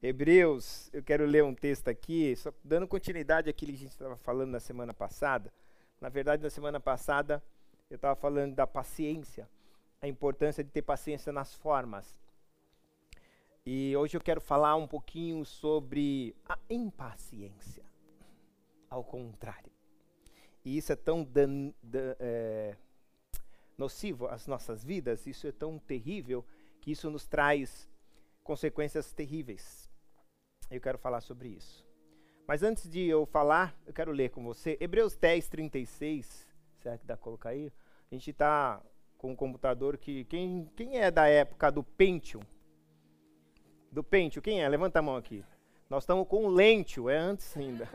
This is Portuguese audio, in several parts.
Hebreus, eu quero ler um texto aqui, só dando continuidade àquilo que a gente estava falando na semana passada. Na verdade, na semana passada, eu estava falando da paciência, a importância de ter paciência nas formas. E hoje eu quero falar um pouquinho sobre a impaciência. Ao contrário. E isso é tão dan, dan, é, nocivo às nossas vidas, isso é tão terrível, que isso nos traz consequências terríveis. Eu quero falar sobre isso. Mas antes de eu falar, eu quero ler com você Hebreus 10, 36. Será que dá para colocar aí? A gente está com um computador que. Quem, quem é da época do Pentium? Do Pentium, quem é? Levanta a mão aqui. Nós estamos com o Lentium, é antes ainda.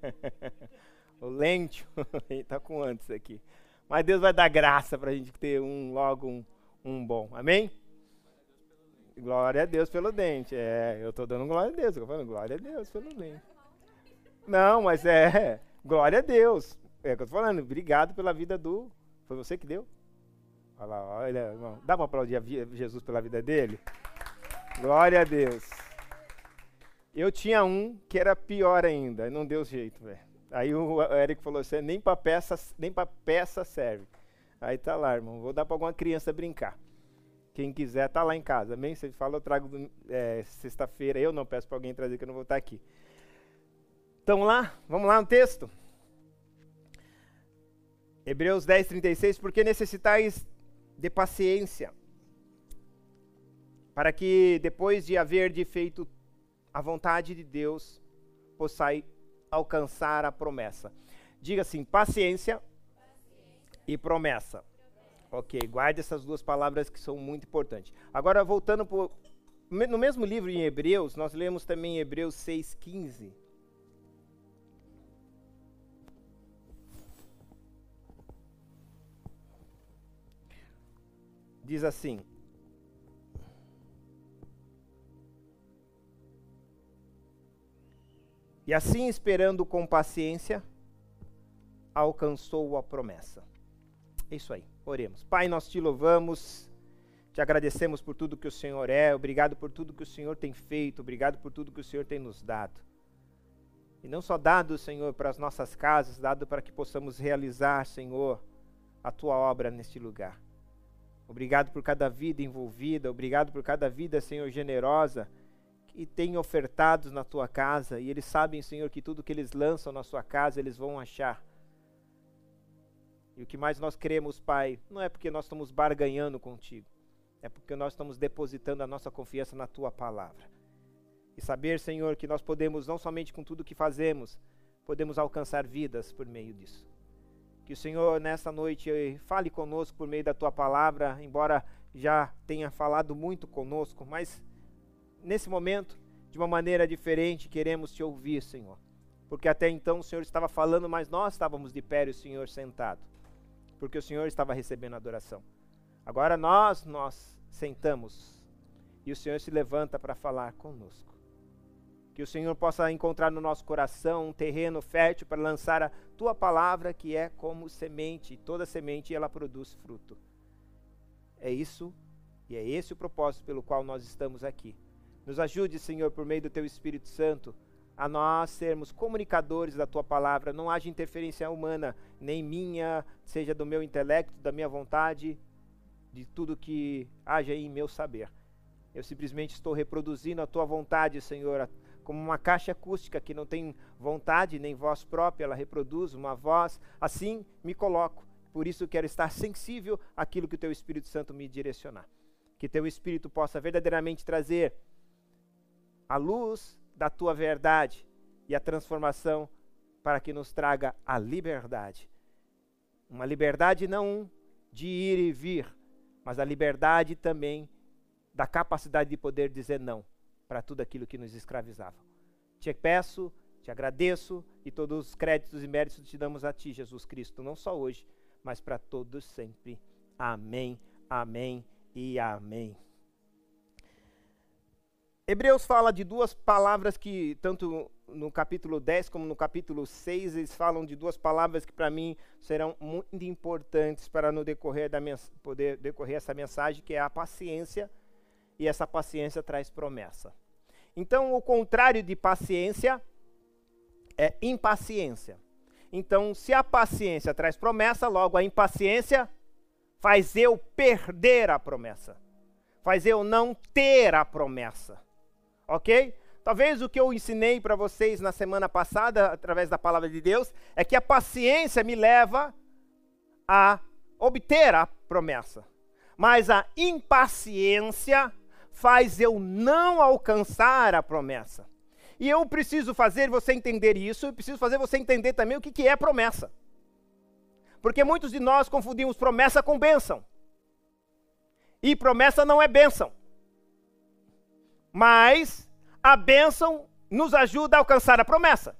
o Lentium, está com antes aqui. Mas Deus vai dar graça para a gente ter um logo um, um bom. Amém? Glória a Deus pelo dente. É, eu estou dando glória a Deus. Eu falando glória a Deus pelo dente. Não, mas é. Glória a Deus. É o que eu estou falando. Obrigado pela vida do. Foi você que deu? Olha lá, olha. Irmão. Dá para aplaudir a Jesus pela vida dele? Glória a Deus. Eu tinha um que era pior ainda. Não deu jeito, velho. Aí o Eric falou assim: nem para peça, nem para peça serve. Aí tá lá, irmão. Vou dar para alguma criança brincar. Quem quiser tá lá em casa, amém? Você fala, eu trago é, sexta-feira. Eu não peço para alguém trazer, que eu não vou estar aqui. Então lá, vamos lá no texto. Hebreus 10, 36. Porque necessitais de paciência, para que depois de haver de feito a vontade de Deus, possai alcançar a promessa. Diga assim: paciência, paciência. e promessa. Ok, guarde essas duas palavras que são muito importantes. Agora, voltando pro, no mesmo livro em Hebreus, nós lemos também Hebreus 6,15. Diz assim: E assim, esperando com paciência, alcançou a promessa. É isso aí. Oremos. Pai, nós te louvamos, te agradecemos por tudo que o Senhor é, obrigado por tudo que o Senhor tem feito, obrigado por tudo que o Senhor tem nos dado. E não só dado, Senhor, para as nossas casas, dado para que possamos realizar, Senhor, a tua obra neste lugar. Obrigado por cada vida envolvida, obrigado por cada vida, Senhor, generosa, que tem ofertados na tua casa, e eles sabem, Senhor, que tudo que eles lançam na sua casa, eles vão achar. E o que mais nós queremos, Pai, não é porque nós estamos barganhando contigo, é porque nós estamos depositando a nossa confiança na tua palavra. E saber, Senhor, que nós podemos, não somente com tudo que fazemos, podemos alcançar vidas por meio disso. Que o Senhor, nessa noite, fale conosco por meio da tua palavra, embora já tenha falado muito conosco, mas nesse momento, de uma maneira diferente, queremos te ouvir, Senhor. Porque até então o Senhor estava falando, mas nós estávamos de pé e o Senhor sentado porque o Senhor estava recebendo adoração. Agora nós, nós sentamos e o Senhor se levanta para falar conosco. Que o Senhor possa encontrar no nosso coração um terreno fértil para lançar a tua palavra, que é como semente, e toda semente ela produz fruto. É isso e é esse o propósito pelo qual nós estamos aqui. Nos ajude, Senhor, por meio do teu Espírito Santo, a nós sermos comunicadores da tua palavra, não haja interferência humana, nem minha, seja do meu intelecto, da minha vontade, de tudo que haja em meu saber. Eu simplesmente estou reproduzindo a tua vontade, Senhor, como uma caixa acústica que não tem vontade nem voz própria, ela reproduz uma voz. Assim me coloco. Por isso quero estar sensível àquilo que o teu Espírito Santo me direcionar. Que teu Espírito possa verdadeiramente trazer a luz da tua verdade e a transformação para que nos traga a liberdade. Uma liberdade não de ir e vir, mas a liberdade também da capacidade de poder dizer não para tudo aquilo que nos escravizava. Te peço, te agradeço e todos os créditos e méritos te damos a ti, Jesus Cristo, não só hoje, mas para todos sempre. Amém, amém e amém. Hebreus fala de duas palavras que, tanto no capítulo 10 como no capítulo 6, eles falam de duas palavras que para mim serão muito importantes para no decorrer da poder decorrer essa mensagem, que é a paciência, e essa paciência traz promessa. Então, o contrário de paciência é impaciência. Então, se a paciência traz promessa, logo a impaciência faz eu perder a promessa. Faz eu não ter a promessa. Ok? Talvez o que eu ensinei para vocês na semana passada, através da palavra de Deus, é que a paciência me leva a obter a promessa. Mas a impaciência faz eu não alcançar a promessa. E eu preciso fazer você entender isso, e preciso fazer você entender também o que, que é promessa. Porque muitos de nós confundimos promessa com bênção. E promessa não é bênção. Mas a bênção nos ajuda a alcançar a promessa.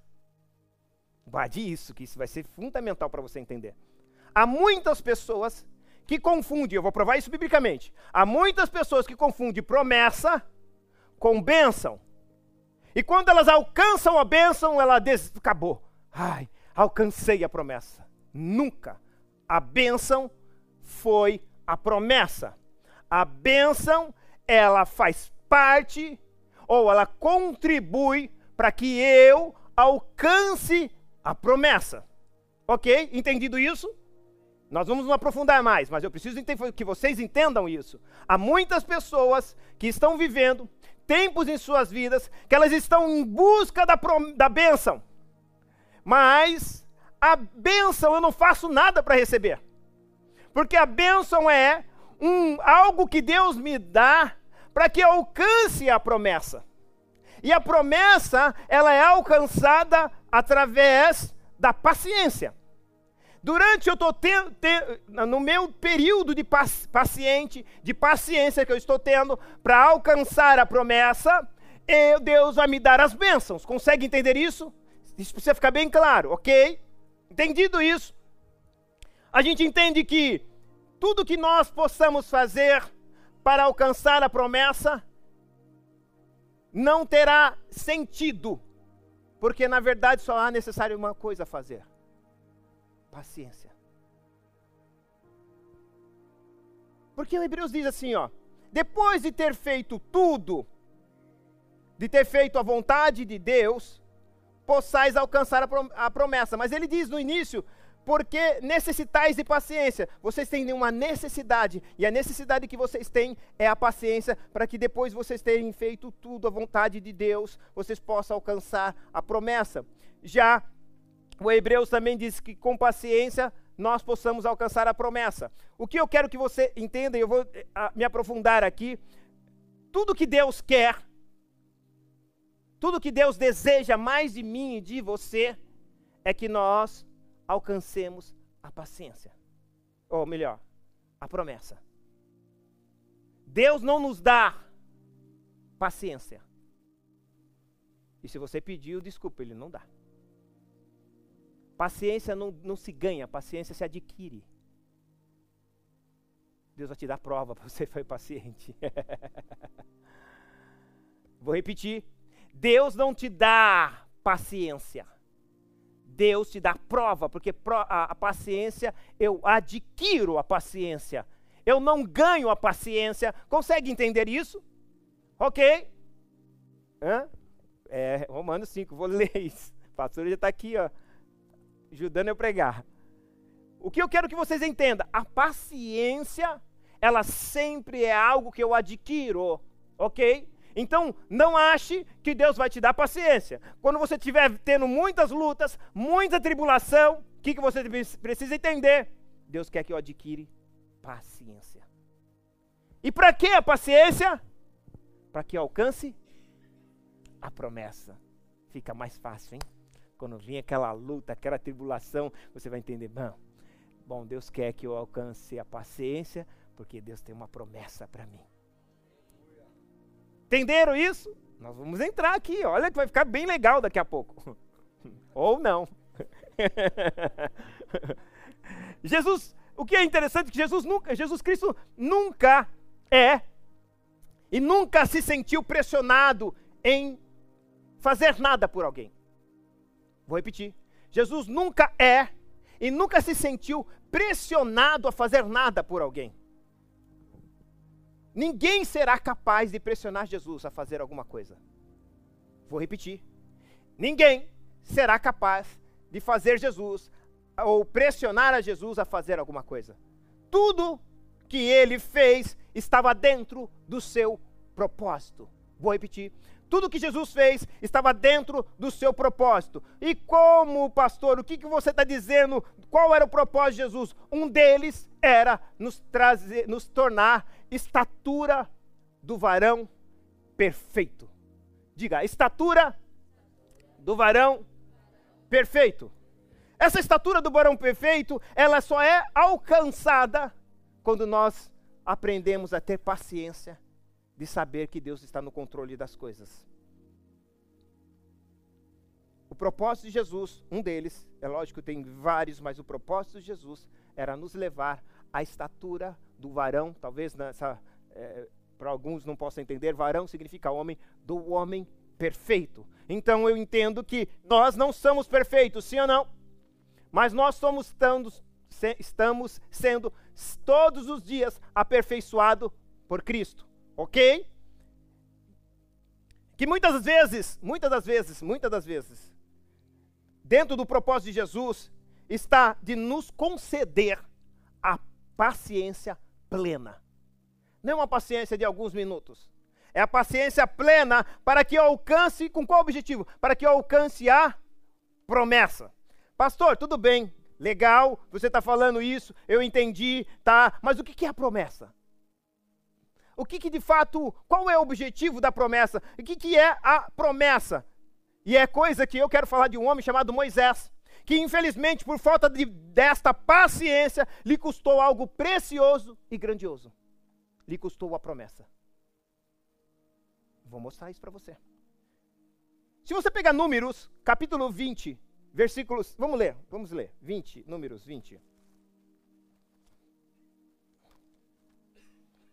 Guarde isso, que isso vai ser fundamental para você entender. Há muitas pessoas que confundem, eu vou provar isso biblicamente. Há muitas pessoas que confundem promessa com bênção. E quando elas alcançam a bênção, ela des... acabou. Ai, alcancei a promessa. Nunca. A bênção foi a promessa. A bênção, ela faz parte ou ela contribui para que eu alcance a promessa. Ok? Entendido isso? Nós vamos nos aprofundar mais, mas eu preciso que vocês entendam isso. Há muitas pessoas que estão vivendo tempos em suas vidas que elas estão em busca da, da bênção, mas a bênção eu não faço nada para receber, porque a bênção é um, algo que Deus me dá para que alcance a promessa. E a promessa, ela é alcançada através da paciência. Durante eu estou no meu período de paciente, de paciência que eu estou tendo para alcançar a promessa, eu, Deus vai me dar as bênçãos. Consegue entender isso? Isso precisa ficar bem claro, ok? Entendido isso, a gente entende que tudo que nós possamos fazer para alcançar a promessa não terá sentido, porque na verdade só há necessário uma coisa a fazer: paciência. Porque o Hebreus diz assim, ó, depois de ter feito tudo, de ter feito a vontade de Deus, possais alcançar a promessa. Mas ele diz no início porque necessitais de paciência. Vocês têm uma necessidade, e a necessidade que vocês têm é a paciência, para que depois vocês terem feito tudo à vontade de Deus, vocês possam alcançar a promessa. Já o Hebreus também diz que com paciência nós possamos alcançar a promessa. O que eu quero que você entenda, e eu vou eh, me aprofundar aqui, tudo que Deus quer, tudo que Deus deseja mais de mim e de você, é que nós alcancemos a paciência. Ou melhor, a promessa. Deus não nos dá paciência. E se você pediu, desculpa, ele não dá. Paciência não, não se ganha, paciência se adquire. Deus vai te dar prova para você foi paciente. Vou repetir. Deus não te dá paciência. Deus te dá prova, porque a, paciência, eu adquiro a paciência. Eu não ganho a paciência. Consegue entender isso? Ok? Hã? É, Romanos 5, vou ler isso. O pastor já está aqui, ó, ajudando eu a pregar. O que eu quero que vocês entendam? A paciência, ela sempre é algo que eu adquiro, ok? Então, não ache que Deus vai te dar paciência. Quando você estiver tendo muitas lutas, muita tribulação, o que, que você precisa entender? Deus quer que eu adquire paciência. E para que a paciência? Para que alcance a promessa. Fica mais fácil, hein? Quando vem aquela luta, aquela tribulação, você vai entender, bom, bom, Deus quer que eu alcance a paciência, porque Deus tem uma promessa para mim. Entenderam isso? Nós vamos entrar aqui, olha que vai ficar bem legal daqui a pouco. Ou não. Jesus, o que é interessante é que Jesus nunca, Jesus Cristo nunca é e nunca se sentiu pressionado em fazer nada por alguém. Vou repetir. Jesus nunca é e nunca se sentiu pressionado a fazer nada por alguém. Ninguém será capaz de pressionar Jesus a fazer alguma coisa. Vou repetir. Ninguém será capaz de fazer Jesus ou pressionar a Jesus a fazer alguma coisa. Tudo que ele fez estava dentro do seu propósito. Vou repetir. Tudo que Jesus fez estava dentro do seu propósito. E como, pastor, o que, que você está dizendo? Qual era o propósito de Jesus? Um deles era nos, trazer, nos tornar estatura do varão perfeito. Diga, estatura do varão perfeito. Essa estatura do varão perfeito, ela só é alcançada quando nós aprendemos a ter paciência de saber que Deus está no controle das coisas. O propósito de Jesus, um deles, é lógico que tem vários, mas o propósito de Jesus era nos levar à estatura do varão, talvez nessa, é, para alguns não possam entender, varão significa homem, do homem perfeito. Então eu entendo que nós não somos perfeitos, sim ou não? Mas nós somos estando, estamos sendo todos os dias aperfeiçoados por Cristo ok? Que muitas vezes, muitas das vezes, muitas das vezes, dentro do propósito de Jesus, está de nos conceder a paciência plena. Não é uma paciência de alguns minutos. É a paciência plena para que eu alcance, com qual objetivo? Para que eu alcance a promessa. Pastor, tudo bem, legal, você está falando isso, eu entendi, tá, mas o que é a promessa? O que, que de fato, qual é o objetivo da promessa? O que, que é a promessa? E é coisa que eu quero falar de um homem chamado Moisés, que infelizmente, por falta de, desta paciência, lhe custou algo precioso e grandioso. Lhe custou a promessa. Vou mostrar isso para você. Se você pegar Números, capítulo 20, versículos. Vamos ler, vamos ler. 20, Números 20.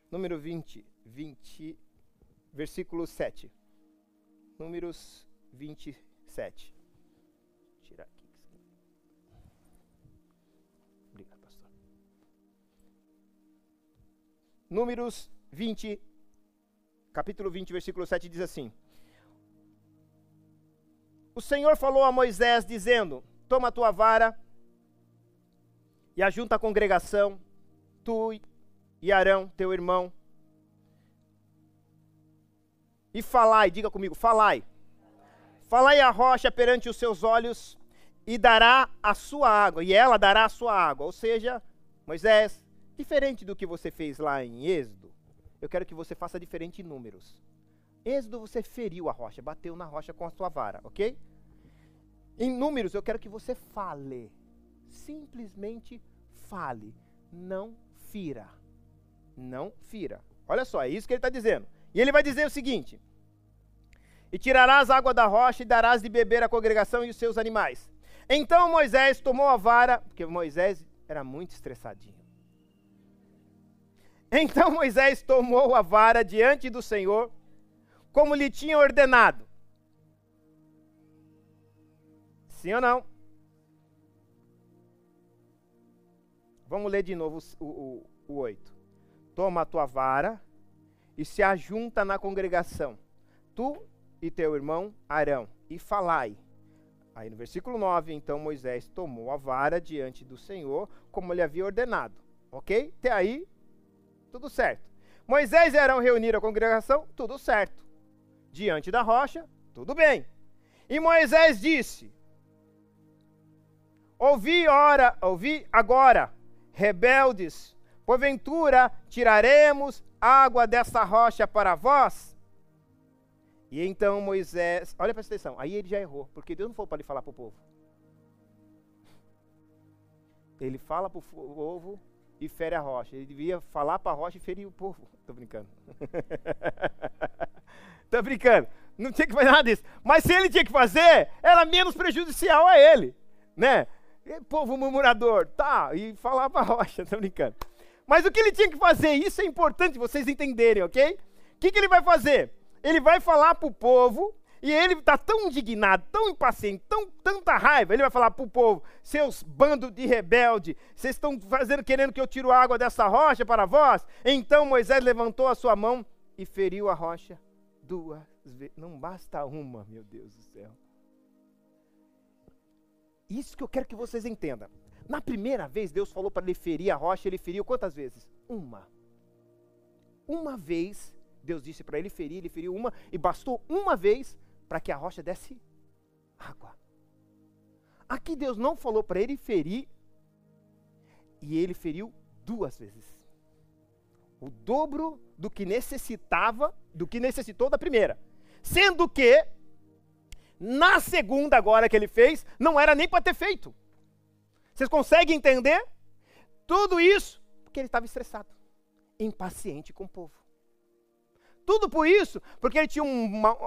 Número 20, 20, versículo 7. Números 27. Tirar aqui. Obrigado, pastor. Números 20, capítulo 20, versículo 7 diz assim: O Senhor falou a Moisés, dizendo: Toma a tua vara e ajunta a congregação, tu e Arão, teu irmão, e falai, diga comigo, falai. Falai a rocha perante os seus olhos e dará a sua água, e ela dará a sua água. Ou seja, Moisés, diferente do que você fez lá em Êxodo, eu quero que você faça diferente em números. Êxodo você feriu a rocha, bateu na rocha com a sua vara, ok? Em números eu quero que você fale. Simplesmente fale, não fira não fira. Olha só, é isso que ele está dizendo. E ele vai dizer o seguinte: E tirarás água da rocha e darás de beber à congregação e os seus animais. Então Moisés tomou a vara, porque Moisés era muito estressadinho. Então Moisés tomou a vara diante do Senhor, como lhe tinha ordenado. Sim ou não? Vamos ler de novo o, o, o 8 toma a tua vara e se ajunta na congregação, tu e teu irmão Arão, e falai. Aí no versículo 9, então Moisés tomou a vara diante do Senhor, como lhe havia ordenado. Ok? Até aí, tudo certo. Moisés e Arão reuniram a congregação, tudo certo. Diante da rocha, tudo bem. E Moisés disse: Ouvi, ora, ouvi agora, rebeldes Porventura tiraremos água dessa rocha para vós? E então Moisés, olha presta atenção, aí ele já errou, porque Deus não falou para ele falar para o povo. Ele fala para o povo e fere a rocha. Ele devia falar para a rocha e ferir o povo. Estou brincando. Estou brincando. Não tinha que fazer nada disso. Mas se ele tinha que fazer, era menos prejudicial a ele. Né? E, povo murmurador, tá, e falar para a rocha. Estou brincando. Mas o que ele tinha que fazer? Isso é importante vocês entenderem, ok? O que, que ele vai fazer? Ele vai falar para o povo, e ele está tão indignado, tão impaciente, tão, tanta raiva, ele vai falar para o povo: seus bandos de rebelde, vocês estão fazendo, querendo que eu tire a água dessa rocha para vós? Então Moisés levantou a sua mão e feriu a rocha duas não basta uma, meu Deus do céu. Isso que eu quero que vocês entendam. Na primeira vez, Deus falou para ele ferir a rocha, ele feriu quantas vezes? Uma. Uma vez, Deus disse para ele ferir, ele feriu uma, e bastou uma vez para que a rocha desse água. Aqui Deus não falou para ele ferir, e ele feriu duas vezes. O dobro do que necessitava, do que necessitou da primeira. Sendo que, na segunda agora que ele fez, não era nem para ter feito. Vocês conseguem entender? Tudo isso porque ele estava estressado, impaciente com o povo. Tudo por isso, porque ele tinha uma,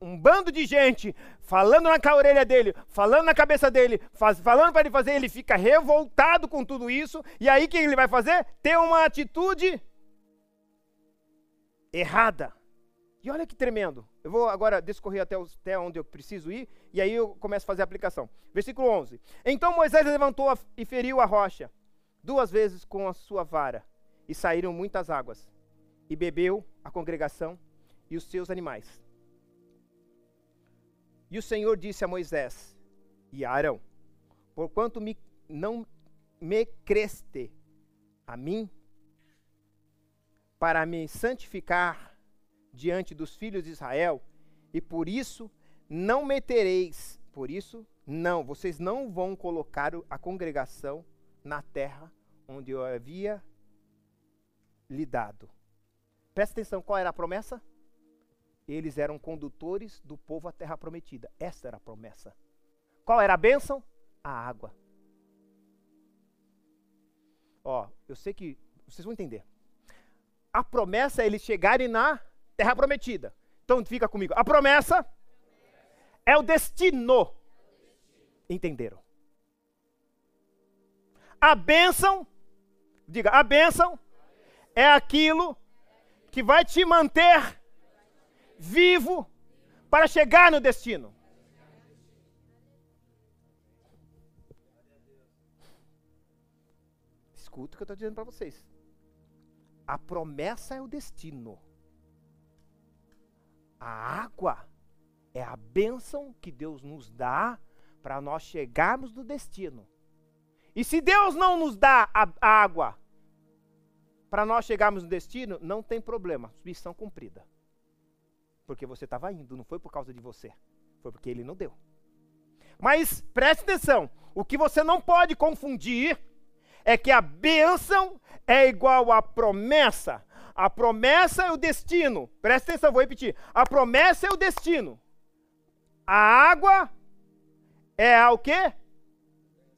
um bando de gente falando na orelha dele, falando na cabeça dele, faz, falando para ele fazer, ele fica revoltado com tudo isso, e aí o que ele vai fazer? Ter uma atitude errada. E olha que tremendo. Eu vou agora descorrer até, até onde eu preciso ir, e aí eu começo a fazer a aplicação. Versículo 11. Então Moisés levantou a, e feriu a rocha duas vezes com a sua vara, e saíram muitas águas, e bebeu a congregação e os seus animais. E o Senhor disse a Moisés e a Arão: Porquanto me, não me creste a mim, para me santificar diante dos filhos de Israel, e por isso não metereis, por isso não, vocês não vão colocar a congregação na terra onde eu havia lhe dado. Presta atenção, qual era a promessa? Eles eram condutores do povo à terra prometida. Essa era a promessa. Qual era a bênção? A água. Ó, eu sei que vocês vão entender. A promessa é eles chegarem na terra prometida. Então fica comigo. A promessa é o destino. Entenderam? A bênção, diga, a bênção é aquilo que vai te manter vivo para chegar no destino. Escuta o que eu estou dizendo para vocês. A promessa é o destino. A água é a bênção que Deus nos dá para nós chegarmos no destino. E se Deus não nos dá a, a água para nós chegarmos no destino, não tem problema, missão cumprida. Porque você estava indo, não foi por causa de você, foi porque Ele não deu. Mas preste atenção: o que você não pode confundir é que a bênção é igual à promessa. A promessa é o destino. Presta atenção, vou repetir. A promessa é o destino. A água é o quê?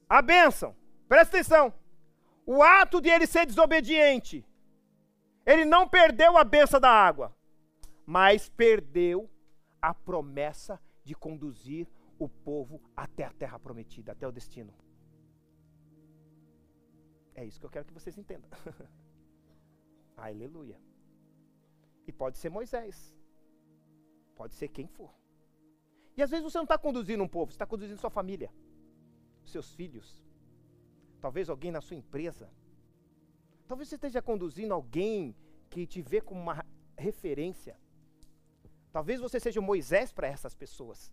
A bênção. Presta atenção. O ato de ele ser desobediente, ele não perdeu a bênção da água, mas perdeu a promessa de conduzir o povo até a terra prometida, até o destino. É isso que eu quero que vocês entendam. Aleluia. E pode ser Moisés. Pode ser quem for. E às vezes você não está conduzindo um povo, você está conduzindo sua família, seus filhos. Talvez alguém na sua empresa. Talvez você esteja conduzindo alguém que te vê como uma referência. Talvez você seja Moisés para essas pessoas.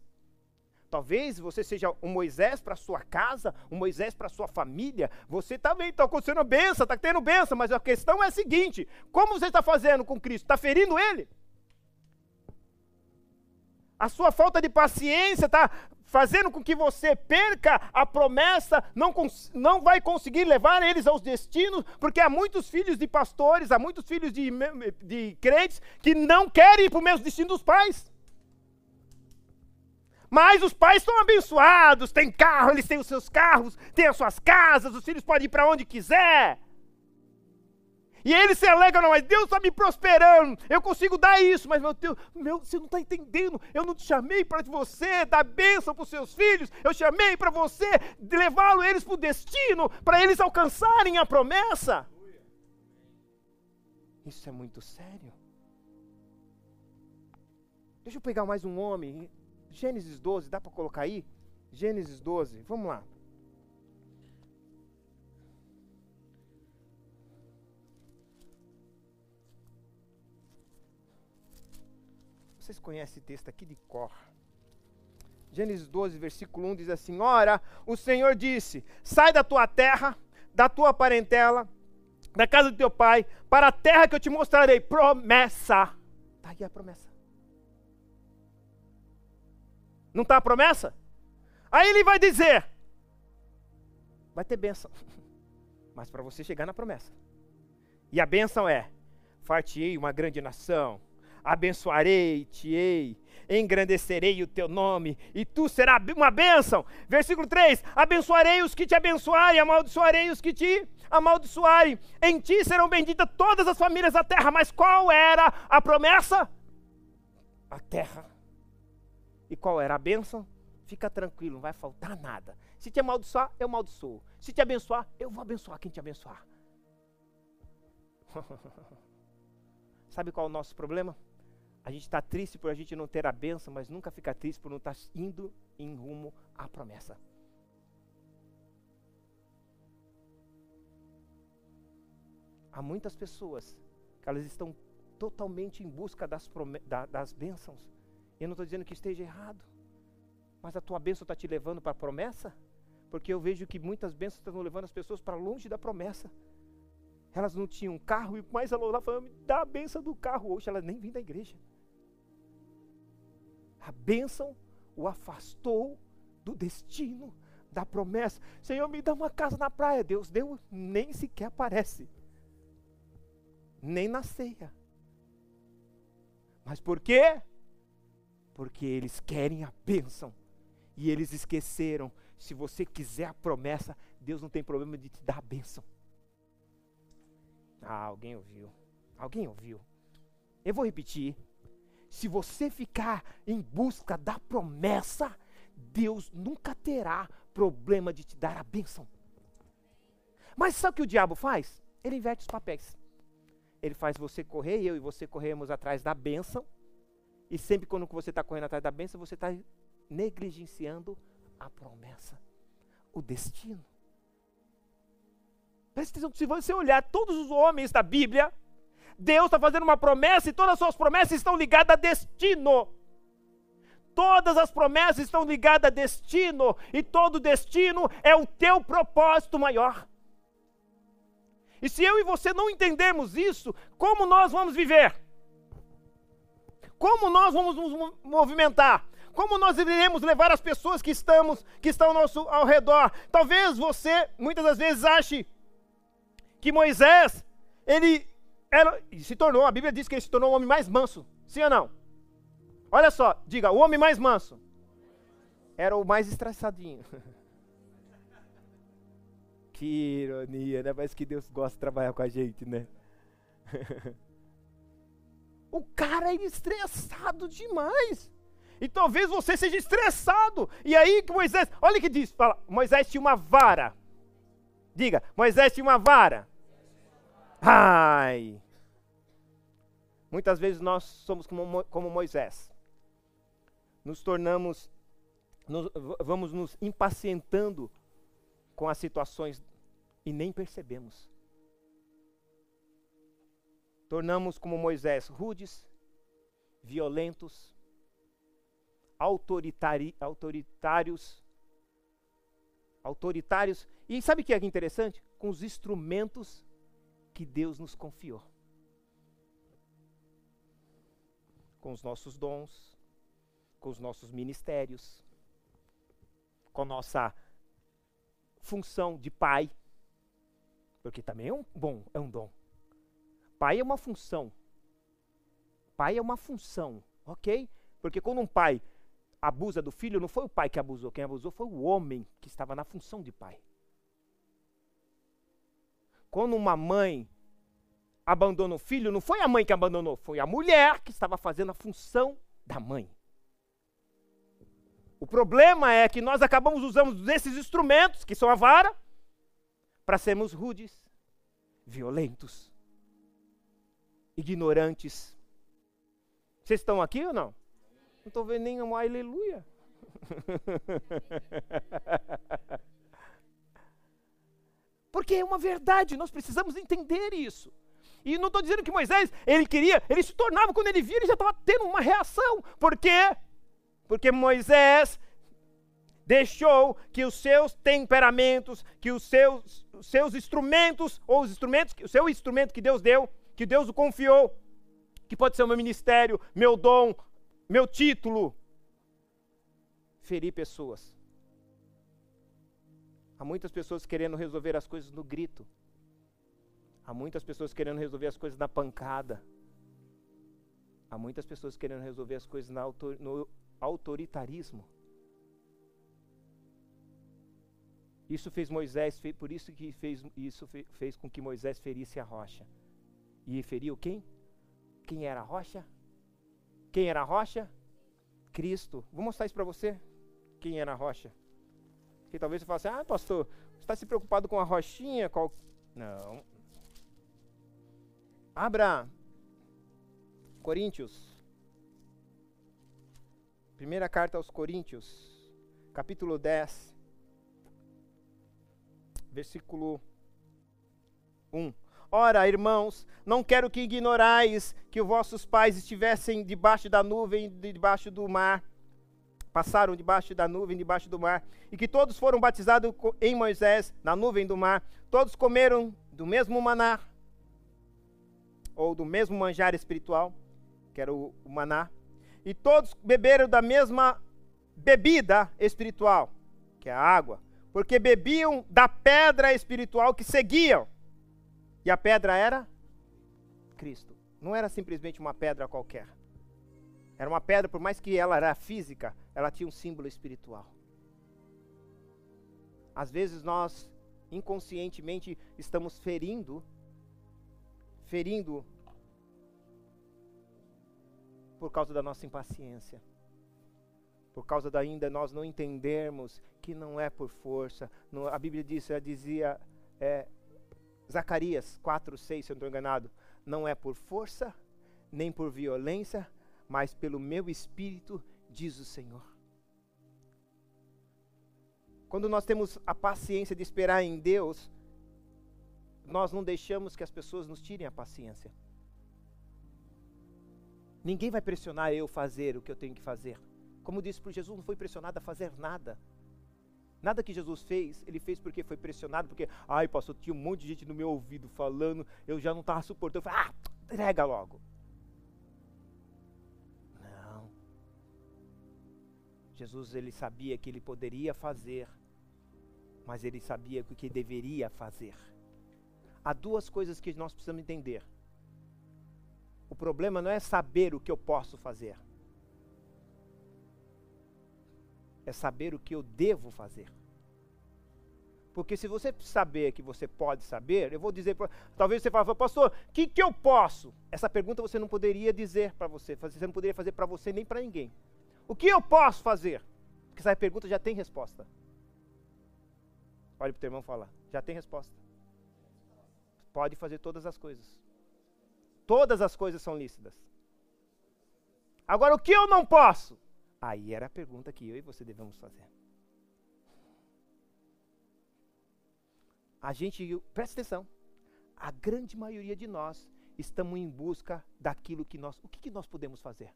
Talvez você seja um Moisés para sua casa, um Moisés para sua família. Você também está acontecendo benção, está tendo benção, mas a questão é a seguinte: como você está fazendo com Cristo? Está ferindo Ele? A sua falta de paciência está fazendo com que você perca a promessa, não, não vai conseguir levar eles aos destinos, porque há muitos filhos de pastores, há muitos filhos de, de crentes que não querem ir para o mesmo destino dos pais. Mas os pais estão abençoados, têm carro, eles têm os seus carros, têm as suas casas, os filhos podem ir para onde quiser. E eles se alegram, mas Deus está me prosperando, eu consigo dar isso, mas meu Deus, meu, você não está entendendo, eu não te chamei para você dar bênção para os seus filhos, eu chamei para você levá-los eles para o destino, para eles alcançarem a promessa. Isso é muito sério. Deixa eu pegar mais um homem Gênesis 12, dá para colocar aí? Gênesis 12, vamos lá. Vocês conhecem esse texto aqui de cor. Gênesis 12, versículo 1 diz assim: Ora, o Senhor disse: Sai da tua terra, da tua parentela, da casa do teu pai, para a terra que eu te mostrarei. Promessa. Está aí a promessa. Não está a promessa? Aí ele vai dizer: Vai ter bênção. Mas para você chegar na promessa. E a bênção é: Fartei uma grande nação, abençoarei-te-ei, engrandecerei o teu nome, e tu serás uma bênção. Versículo 3: Abençoarei os que te abençoarem, amaldiçoarei os que te amaldiçoarem. Em ti serão benditas todas as famílias da terra. Mas qual era a promessa? A terra. E qual era a bênção? Fica tranquilo, não vai faltar nada. Se te amaldiçoar, eu amaldiçoo. Se te abençoar, eu vou abençoar quem te abençoar. Sabe qual é o nosso problema? A gente está triste por a gente não ter a benção, mas nunca fica triste por não estar tá indo em rumo à promessa. Há muitas pessoas que elas estão totalmente em busca das, da, das bênçãos. Eu não estou dizendo que esteja errado. Mas a tua bênção está te levando para a promessa? Porque eu vejo que muitas bênçãos estão levando as pessoas para longe da promessa. Elas não tinham carro e mais ela orava falando, dá a bênção do carro. Hoje ela nem vem da igreja. A bênção o afastou do destino, da promessa. Senhor, me dá uma casa na praia. Deus deu, nem sequer aparece. Nem na ceia. Mas por quê? Porque eles querem a bênção. E eles esqueceram. Se você quiser a promessa, Deus não tem problema de te dar a bênção. Ah, alguém ouviu. Alguém ouviu. Eu vou repetir. Se você ficar em busca da promessa, Deus nunca terá problema de te dar a bênção. Mas sabe o que o diabo faz? Ele inverte os papéis. Ele faz você correr, eu e você corremos atrás da bênção. E sempre quando você está correndo atrás da bênção, você está negligenciando a promessa, o destino. Presta atenção, se você olhar todos os homens da Bíblia, Deus está fazendo uma promessa e todas as suas promessas estão ligadas a destino. Todas as promessas estão ligadas a destino, e todo destino é o teu propósito maior. E se eu e você não entendermos isso, como nós vamos viver? Como nós vamos nos movimentar? Como nós iremos levar as pessoas que estamos, que estão ao nosso ao redor? Talvez você muitas das vezes ache que Moisés, ele era, se tornou, a Bíblia diz que ele se tornou o homem mais manso. Sim ou não? Olha só, diga, o homem mais manso. Era o mais estressadinho. que ironia, né? Parece que Deus gosta de trabalhar com a gente, né? o cara é estressado demais. E talvez você seja estressado. E aí que Moisés, olha que diz, fala, Moisés tinha uma vara. Diga, Moisés tinha uma vara. Ai! Muitas vezes nós somos como, como Moisés. Nos tornamos, nos, vamos nos impacientando com as situações e nem percebemos. Tornamos como Moisés rudes, violentos, autoritários, autoritários e sabe o que é interessante? Com os instrumentos que Deus nos confiou. Com os nossos dons, com os nossos ministérios, com nossa função de pai, porque também é um bom, é um dom. Pai é uma função. Pai é uma função, ok? Porque quando um pai abusa do filho, não foi o pai que abusou, quem abusou foi o homem que estava na função de pai. Quando uma mãe abandona o filho, não foi a mãe que abandonou, foi a mulher que estava fazendo a função da mãe. O problema é que nós acabamos usando esses instrumentos, que são a vara, para sermos rudes, violentos, ignorantes. Vocês estão aqui ou não? Não estou vendo nenhum aleluia. Porque é uma verdade, nós precisamos entender isso. E não estou dizendo que Moisés, ele queria, ele se tornava, quando ele via, ele já estava tendo uma reação. Por quê? Porque Moisés deixou que os seus temperamentos, que os seus, os seus instrumentos, ou os instrumentos, o seu instrumento que Deus deu, que Deus o confiou, que pode ser o meu ministério, meu dom, meu título, ferir pessoas. Há muitas pessoas querendo resolver as coisas no grito. Há muitas pessoas querendo resolver as coisas na pancada. Há muitas pessoas querendo resolver as coisas no autoritarismo. Isso fez Moisés, por isso que fez, isso fez com que Moisés ferisse a rocha. E feriu quem? Quem era a rocha? Quem era a rocha? Cristo. Vou mostrar isso para você. Quem era a rocha? Que talvez você fale assim, ah, pastor, você está se preocupado com a rochinha? Qual... Não. Abra Coríntios. Primeira carta aos Coríntios, capítulo 10, versículo 1. Ora, irmãos, não quero que ignorais que os vossos pais estivessem debaixo da nuvem, debaixo do mar, passaram debaixo da nuvem, debaixo do mar, e que todos foram batizados em Moisés, na nuvem do mar, todos comeram do mesmo maná, ou do mesmo manjar espiritual, que era o, o maná, e todos beberam da mesma bebida espiritual, que é a água, porque bebiam da pedra espiritual que seguiam. E a pedra era Cristo. Não era simplesmente uma pedra qualquer. Era uma pedra, por mais que ela era física, ela tinha um símbolo espiritual. Às vezes nós inconscientemente estamos ferindo ferindo por causa da nossa impaciência. Por causa da ainda nós não entendermos que não é por força. A Bíblia diz, já dizia é, Zacarias 4, 6, se eu não estou enganado. Não é por força, nem por violência, mas pelo meu espírito, diz o Senhor. Quando nós temos a paciência de esperar em Deus, nós não deixamos que as pessoas nos tirem a paciência. Ninguém vai pressionar eu fazer o que eu tenho que fazer. Como disse para Jesus, não foi pressionado a fazer nada. Nada que Jesus fez, ele fez porque foi pressionado, porque, ai, pastor, tinha um monte de gente no meu ouvido falando, eu já não estava suportando. Eu falei, ah, entrega logo. Não. Jesus, ele sabia que ele poderia fazer, mas ele sabia o que deveria fazer. Há duas coisas que nós precisamos entender. O problema não é saber o que eu posso fazer, é saber o que eu devo fazer. Porque se você saber que você pode saber, eu vou dizer, talvez você fale, pastor, o que, que eu posso? Essa pergunta você não poderia dizer para você, você não poderia fazer para você nem para ninguém. O que eu posso fazer? Porque essa pergunta já tem resposta. Olha para o teu irmão falar, já tem resposta. Pode fazer todas as coisas. Todas as coisas são lícitas. Agora, o que eu não posso? Aí era a pergunta que eu e você devemos fazer. A gente, presta atenção, a grande maioria de nós estamos em busca daquilo que nós, o que, que nós podemos fazer?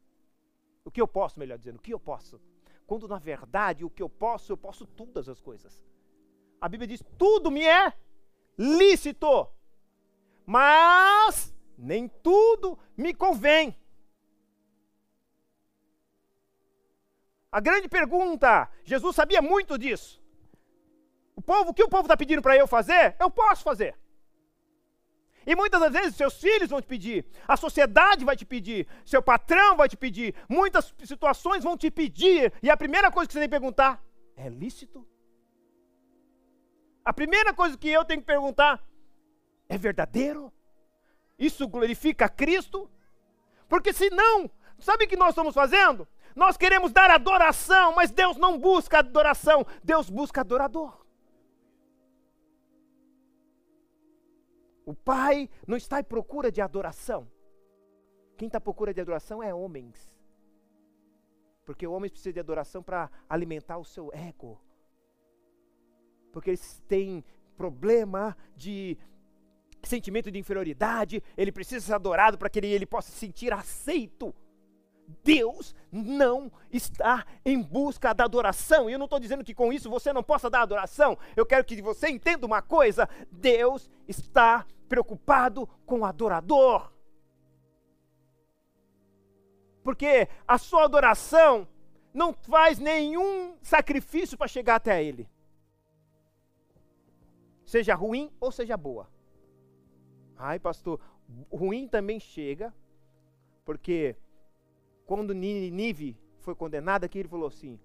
O que eu posso, melhor dizendo, o que eu posso? Quando na verdade o que eu posso, eu posso todas as coisas. A Bíblia diz: tudo me é lícito, mas nem tudo me convém. A grande pergunta, Jesus sabia muito disso. O povo, o que o povo está pedindo para eu fazer, eu posso fazer. E muitas das vezes seus filhos vão te pedir, a sociedade vai te pedir, seu patrão vai te pedir, muitas situações vão te pedir, e a primeira coisa que você tem que perguntar é lícito? A primeira coisa que eu tenho que perguntar é verdadeiro? Isso glorifica Cristo? Porque senão, sabe o que nós estamos fazendo? Nós queremos dar adoração, mas Deus não busca adoração, Deus busca adorador. O Pai não está em procura de adoração. Quem está à procura de adoração é homens. Porque o homem precisa de adoração para alimentar o seu ego. Porque eles têm problema de sentimento de inferioridade, ele precisa ser adorado para que ele, ele possa se sentir aceito. Deus não está em busca da adoração. E eu não estou dizendo que com isso você não possa dar adoração. Eu quero que você entenda uma coisa: Deus está preocupado com o adorador. Porque a sua adoração não faz nenhum sacrifício para chegar até Ele. Seja ruim ou seja boa. Ai, pastor, ruim também chega, porque quando Nínive foi condenada, aqui ele falou assim: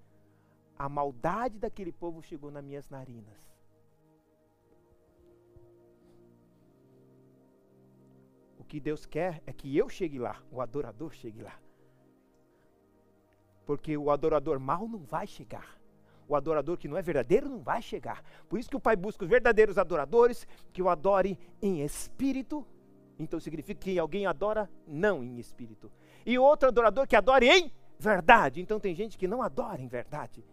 a maldade daquele povo chegou nas minhas narinas. O que Deus quer é que eu chegue lá, o adorador chegue lá. Porque o adorador mal não vai chegar. O adorador que não é verdadeiro não vai chegar. Por isso que o Pai busca os verdadeiros adoradores que o adorem em espírito. Então significa que alguém adora não em espírito e outro adorador que adore em verdade. Então tem gente que não adora em verdade.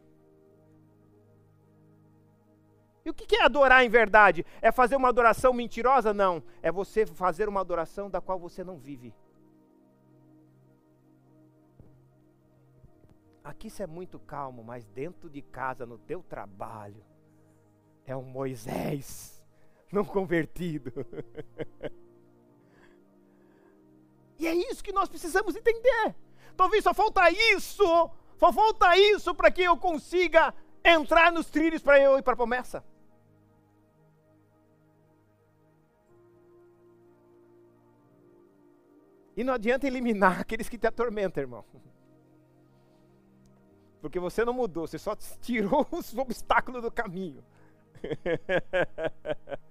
E o que é adorar em verdade? É fazer uma adoração mentirosa? Não. É você fazer uma adoração da qual você não vive. Aqui isso é muito calmo, mas dentro de casa, no teu trabalho, é um Moisés não convertido. E é isso que nós precisamos entender. Talvez só falta isso, só falta isso para que eu consiga entrar nos trilhos para eu ir para a promessa. E não adianta eliminar aqueles que te atormentam, irmão. Porque você não mudou, você só tirou os obstáculos do caminho.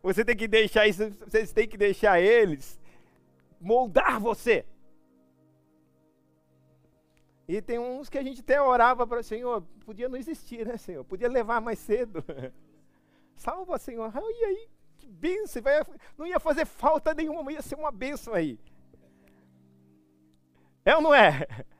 Você tem que deixar isso, vocês têm que deixar eles moldar você. E tem uns que a gente até orava para o Senhor, podia não existir, né, Senhor? Podia levar mais cedo. Salva, Senhor. Ah, e aí? Que benção. Vai, não ia fazer falta nenhuma, ia ser uma benção aí. É ou não é?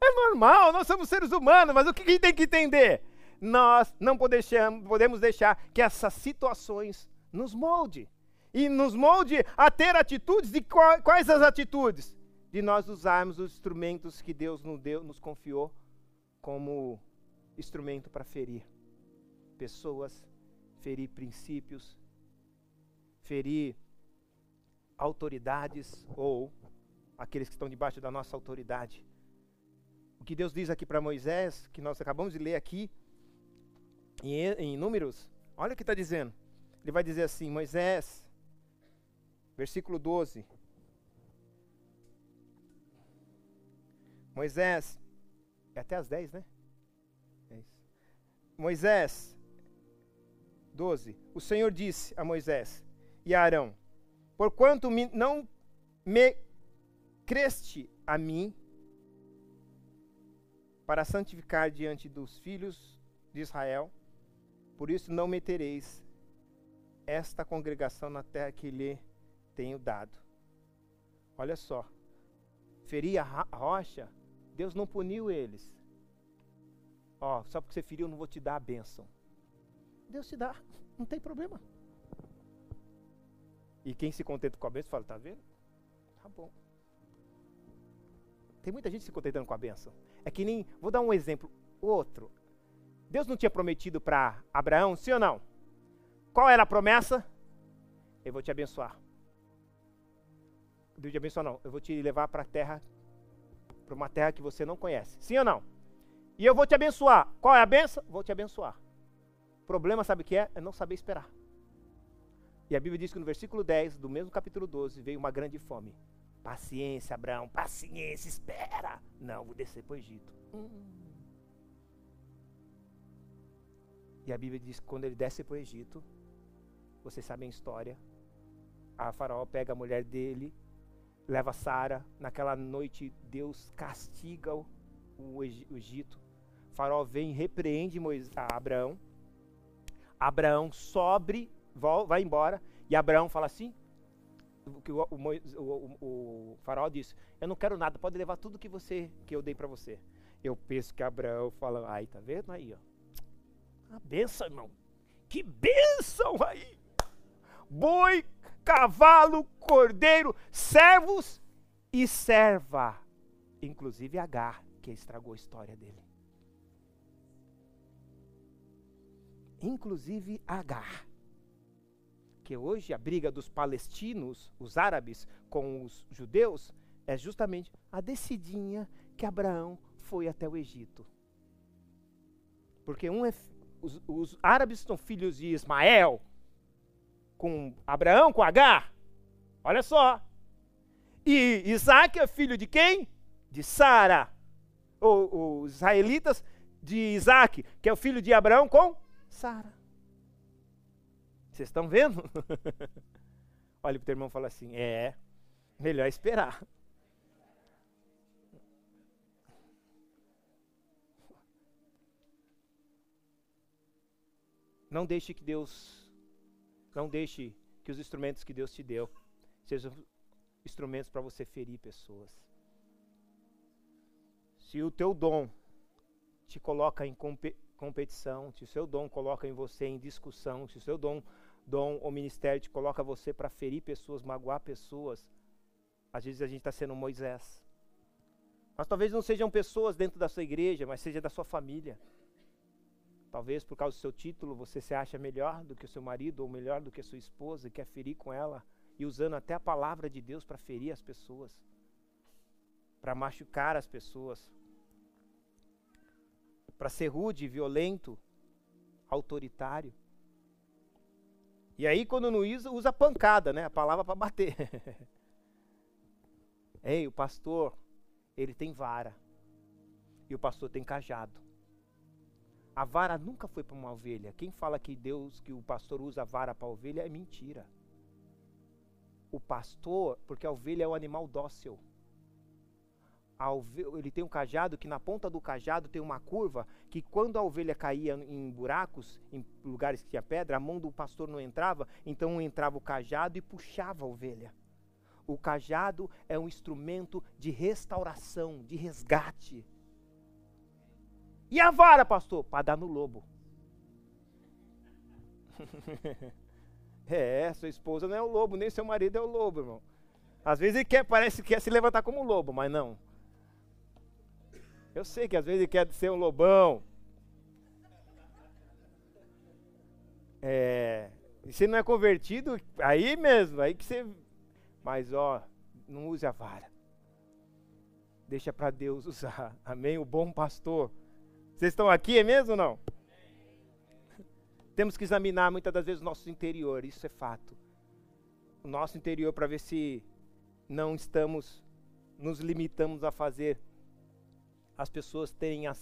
É normal, nós somos seres humanos, mas o que gente tem que entender? Nós não podemos deixar que essas situações nos molde e nos molde a ter atitudes. E quais as atitudes? De nós usarmos os instrumentos que Deus nos, deu, nos confiou como instrumento para ferir pessoas, ferir princípios, ferir autoridades ou aqueles que estão debaixo da nossa autoridade. O que Deus diz aqui para Moisés, que nós acabamos de ler aqui, em, em Números, olha o que está dizendo. Ele vai dizer assim: Moisés, Versículo 12. Moisés, é até as 10, né? É Moisés, 12. O Senhor disse a Moisés e a Arão: Porquanto me, não me creste a mim para santificar diante dos filhos de Israel, por isso não metereis esta congregação na terra que lhe tenho dado. Olha só, ferir a rocha, Deus não puniu eles. Ó, só porque você feriu, eu não vou te dar a bênção. Deus te dá, não tem problema. E quem se contenta com a bênção fala, tá vendo? Tá bom. Tem muita gente se contentando com a bênção. É que nem, vou dar um exemplo, outro. Deus não tinha prometido para Abraão, sim ou não? Qual era a promessa? Eu vou te abençoar. Deus te abençoar, não. Eu vou te levar para a terra, para uma terra que você não conhece. Sim ou não? E eu vou te abençoar. Qual é a benção? Vou te abençoar. O problema, sabe o que é? É não saber esperar. E a Bíblia diz que no versículo 10 do mesmo capítulo 12 veio uma grande fome. Paciência, Abraão, paciência, espera. Não, vou descer para o Egito. Hum. E a Bíblia diz que quando ele desce para o Egito, vocês sabem a história, a faraó pega a mulher dele leva Sara. Naquela noite, Deus castiga o, o Egito. O faraó vem e repreende Moisés, Abraão. Abraão sobre, vai embora. E Abraão fala assim: que o, o, o, faraó disse: Eu não quero nada, pode levar tudo que você que eu dei para você. Eu penso que Abraão fala: Aí, tá vendo aí, ó? A benção, irmão. Que benção aí! boi, cavalo, cordeiro, servos e serva. Inclusive Agar, que estragou a história dele. Inclusive Agar. Que hoje a briga dos palestinos, os árabes, com os judeus, é justamente a decidinha que Abraão foi até o Egito. Porque um é, os, os árabes são filhos de Ismael, com Abraão, com Agar. Olha só. E Isaac é filho de quem? De Sara. Os israelitas de Isaac, que é o filho de Abraão com Sara. Vocês estão vendo? Olha para o teu irmão e fala assim: é, melhor esperar. Não deixe que Deus, não deixe que os instrumentos que Deus te deu sejam instrumentos para você ferir pessoas. Se o teu dom te coloca em competição, se o seu dom coloca em você em discussão, se o seu dom, dom ou ministério te coloca você para ferir pessoas, magoar pessoas, às vezes a gente está sendo Moisés. Mas talvez não sejam pessoas dentro da sua igreja, mas seja da sua família. Talvez por causa do seu título você se acha melhor do que o seu marido ou melhor do que a sua esposa e quer ferir com ela e usando até a palavra de Deus para ferir as pessoas, para machucar as pessoas, para ser rude, violento, autoritário. E aí quando não usa, usa pancada, né? A palavra para bater. Ei, o pastor, ele tem vara. E o pastor tem cajado. A vara nunca foi para uma ovelha. Quem fala que Deus, que o pastor usa a vara para a ovelha, é mentira. O pastor, porque a ovelha é um animal dócil. Ovelha, ele tem um cajado que na ponta do cajado tem uma curva que quando a ovelha caía em buracos, em lugares que tinha pedra, a mão do pastor não entrava, então entrava o cajado e puxava a ovelha. O cajado é um instrumento de restauração, de resgate. E a vara, pastor? Para dar no lobo. é, sua esposa não é o lobo, nem seu marido é o lobo, irmão. Às vezes ele quer, parece que quer se levantar como lobo, mas não. Eu sei que às vezes ele quer ser um lobão. É, e se não é convertido, aí mesmo, aí que você. Mas ó, não use a vara. Deixa para Deus usar. Amém? O bom pastor vocês estão aqui, é mesmo ou não? Temos que examinar muitas das vezes o nosso interior, isso é fato. O nosso interior para ver se não estamos, nos limitamos a fazer as pessoas terem, a,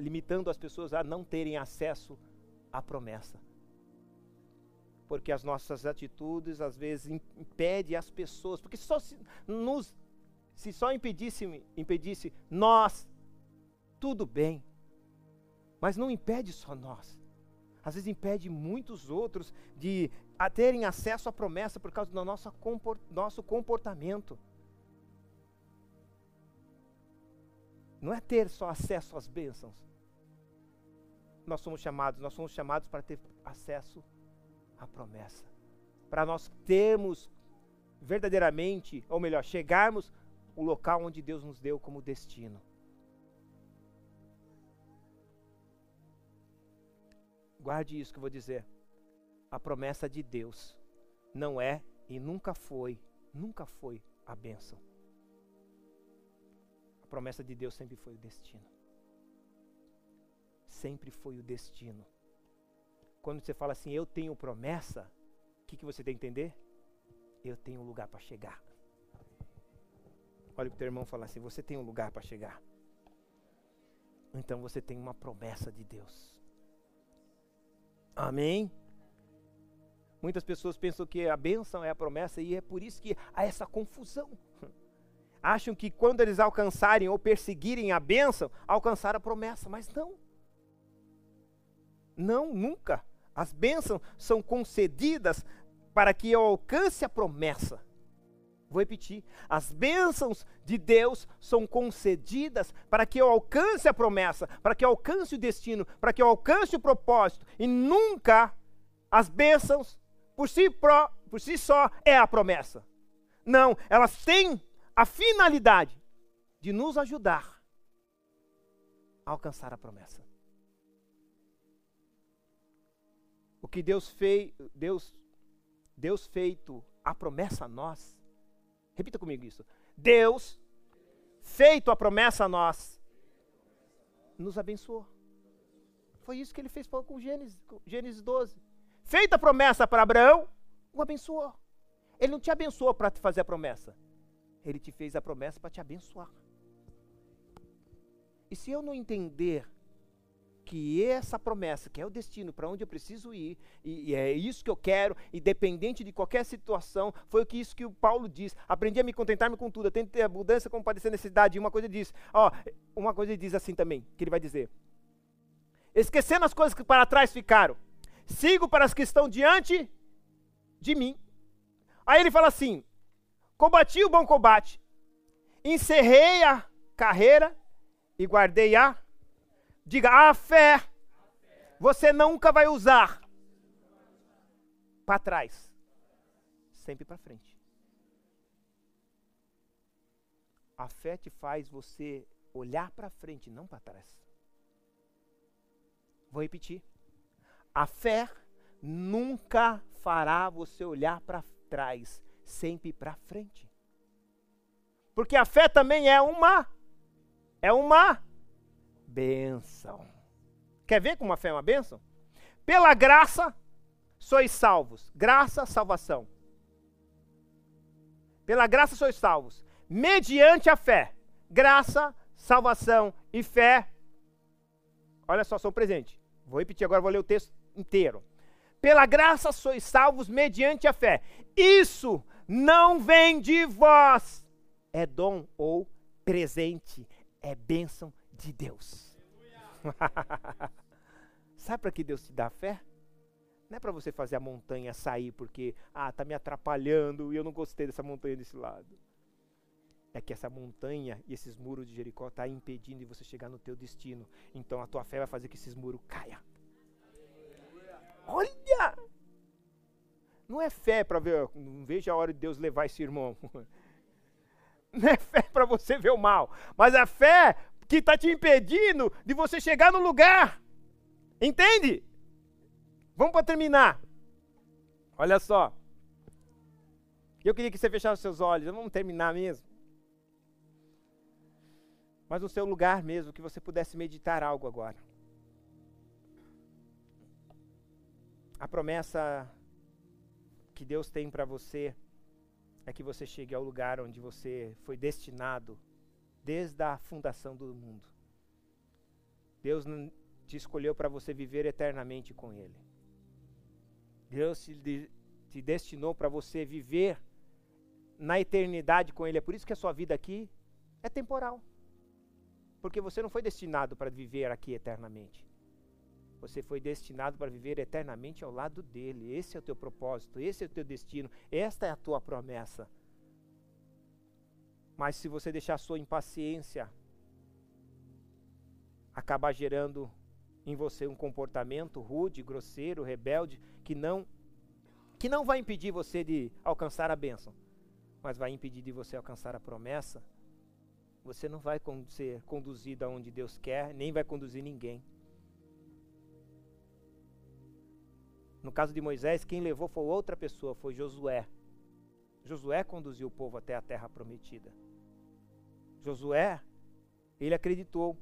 limitando as pessoas a não terem acesso à promessa. Porque as nossas atitudes às vezes impedem as pessoas, porque só se, nos, se só impedisse, impedisse nós, tudo bem mas não impede só nós. Às vezes impede muitos outros de terem acesso à promessa por causa do nosso, nosso comportamento. Não é ter só acesso às bênçãos. Nós somos chamados, nós somos chamados para ter acesso à promessa. Para nós termos verdadeiramente, ou melhor, chegarmos o local onde Deus nos deu como destino. Guarde isso que eu vou dizer. A promessa de Deus não é e nunca foi, nunca foi a bênção. A promessa de Deus sempre foi o destino. Sempre foi o destino. Quando você fala assim, eu tenho promessa, o que, que você tem que entender? Eu tenho um lugar para chegar. Olha para o teu irmão e fala assim: você tem um lugar para chegar. Então você tem uma promessa de Deus. Amém? Muitas pessoas pensam que a bênção é a promessa e é por isso que há essa confusão. Acham que quando eles alcançarem ou perseguirem a bênção, alcançar a promessa, mas não. Não, nunca. As bênçãos são concedidas para que eu alcance a promessa. Vou repetir: as bênçãos de Deus são concedidas para que eu alcance a promessa, para que eu alcance o destino, para que eu alcance o propósito, e nunca as bênçãos por si, pró, por si só é a promessa. Não, elas têm a finalidade de nos ajudar a alcançar a promessa. O que Deus fez, Deus, Deus feito a promessa a nós. Repita comigo isso. Deus feito a promessa a nós nos abençoou. Foi isso que ele fez com Gênesis, Gênesis 12. Feita a promessa para Abraão, o abençoou. Ele não te abençoou para te fazer a promessa. Ele te fez a promessa para te abençoar. E se eu não entender que essa promessa, que é o destino para onde eu preciso ir, e, e, é isso que eu quero, independente de qualquer situação, foi o que isso que o Paulo diz. Aprendi a me contentar-me com tudo, ter abundância como padecer necessidade. E uma coisa diz, ó, uma coisa ele diz assim também, que ele vai dizer: esquecendo as coisas que para trás ficaram, sigo para as que estão diante de mim. Aí ele fala assim: combati o bom combate, encerrei a carreira e guardei a. Diga, a fé. Você nunca vai usar para trás, sempre para frente. A fé te faz você olhar para frente, não para trás. Vou repetir. A fé nunca fará você olhar para trás, sempre para frente. Porque a fé também é uma é uma benção. Quer ver como a fé é uma benção? Pela graça sois salvos. Graça, salvação. Pela graça sois salvos, mediante a fé. Graça, salvação e fé. Olha só, são presente. Vou repetir agora, vou ler o texto inteiro. Pela graça sois salvos mediante a fé. Isso não vem de vós. É dom ou presente é bênção de Deus. Sabe para que Deus te dá fé? Não é para você fazer a montanha sair porque, ah, tá me atrapalhando e eu não gostei dessa montanha desse lado. É que essa montanha e esses muros de Jericó tá impedindo de você chegar no teu destino. Então a tua fé vai fazer que esses muros caia. Olha! Não é fé para ver, não veja a hora de Deus levar esse irmão. Não é fé para você ver o mal, mas é fé que está te impedindo de você chegar no lugar. Entende? Vamos para terminar. Olha só. Eu queria que você fechasse seus olhos. Vamos terminar mesmo. Mas no seu lugar mesmo, que você pudesse meditar algo agora. A promessa que Deus tem para você é que você chegue ao lugar onde você foi destinado desde a fundação do mundo. Deus te escolheu para você viver eternamente com Ele. Deus te, te destinou para você viver na eternidade com Ele. É por isso que a sua vida aqui é temporal. Porque você não foi destinado para viver aqui eternamente. Você foi destinado para viver eternamente ao lado dele. Esse é o teu propósito, esse é o teu destino, esta é a tua promessa. Mas se você deixar a sua impaciência acabar gerando em você um comportamento rude, grosseiro, rebelde, que não que não vai impedir você de alcançar a bênção, mas vai impedir de você alcançar a promessa, você não vai ser conduzido aonde Deus quer, nem vai conduzir ninguém. No caso de Moisés, quem levou foi outra pessoa, foi Josué. Josué conduziu o povo até a terra prometida. Josué, ele acreditou.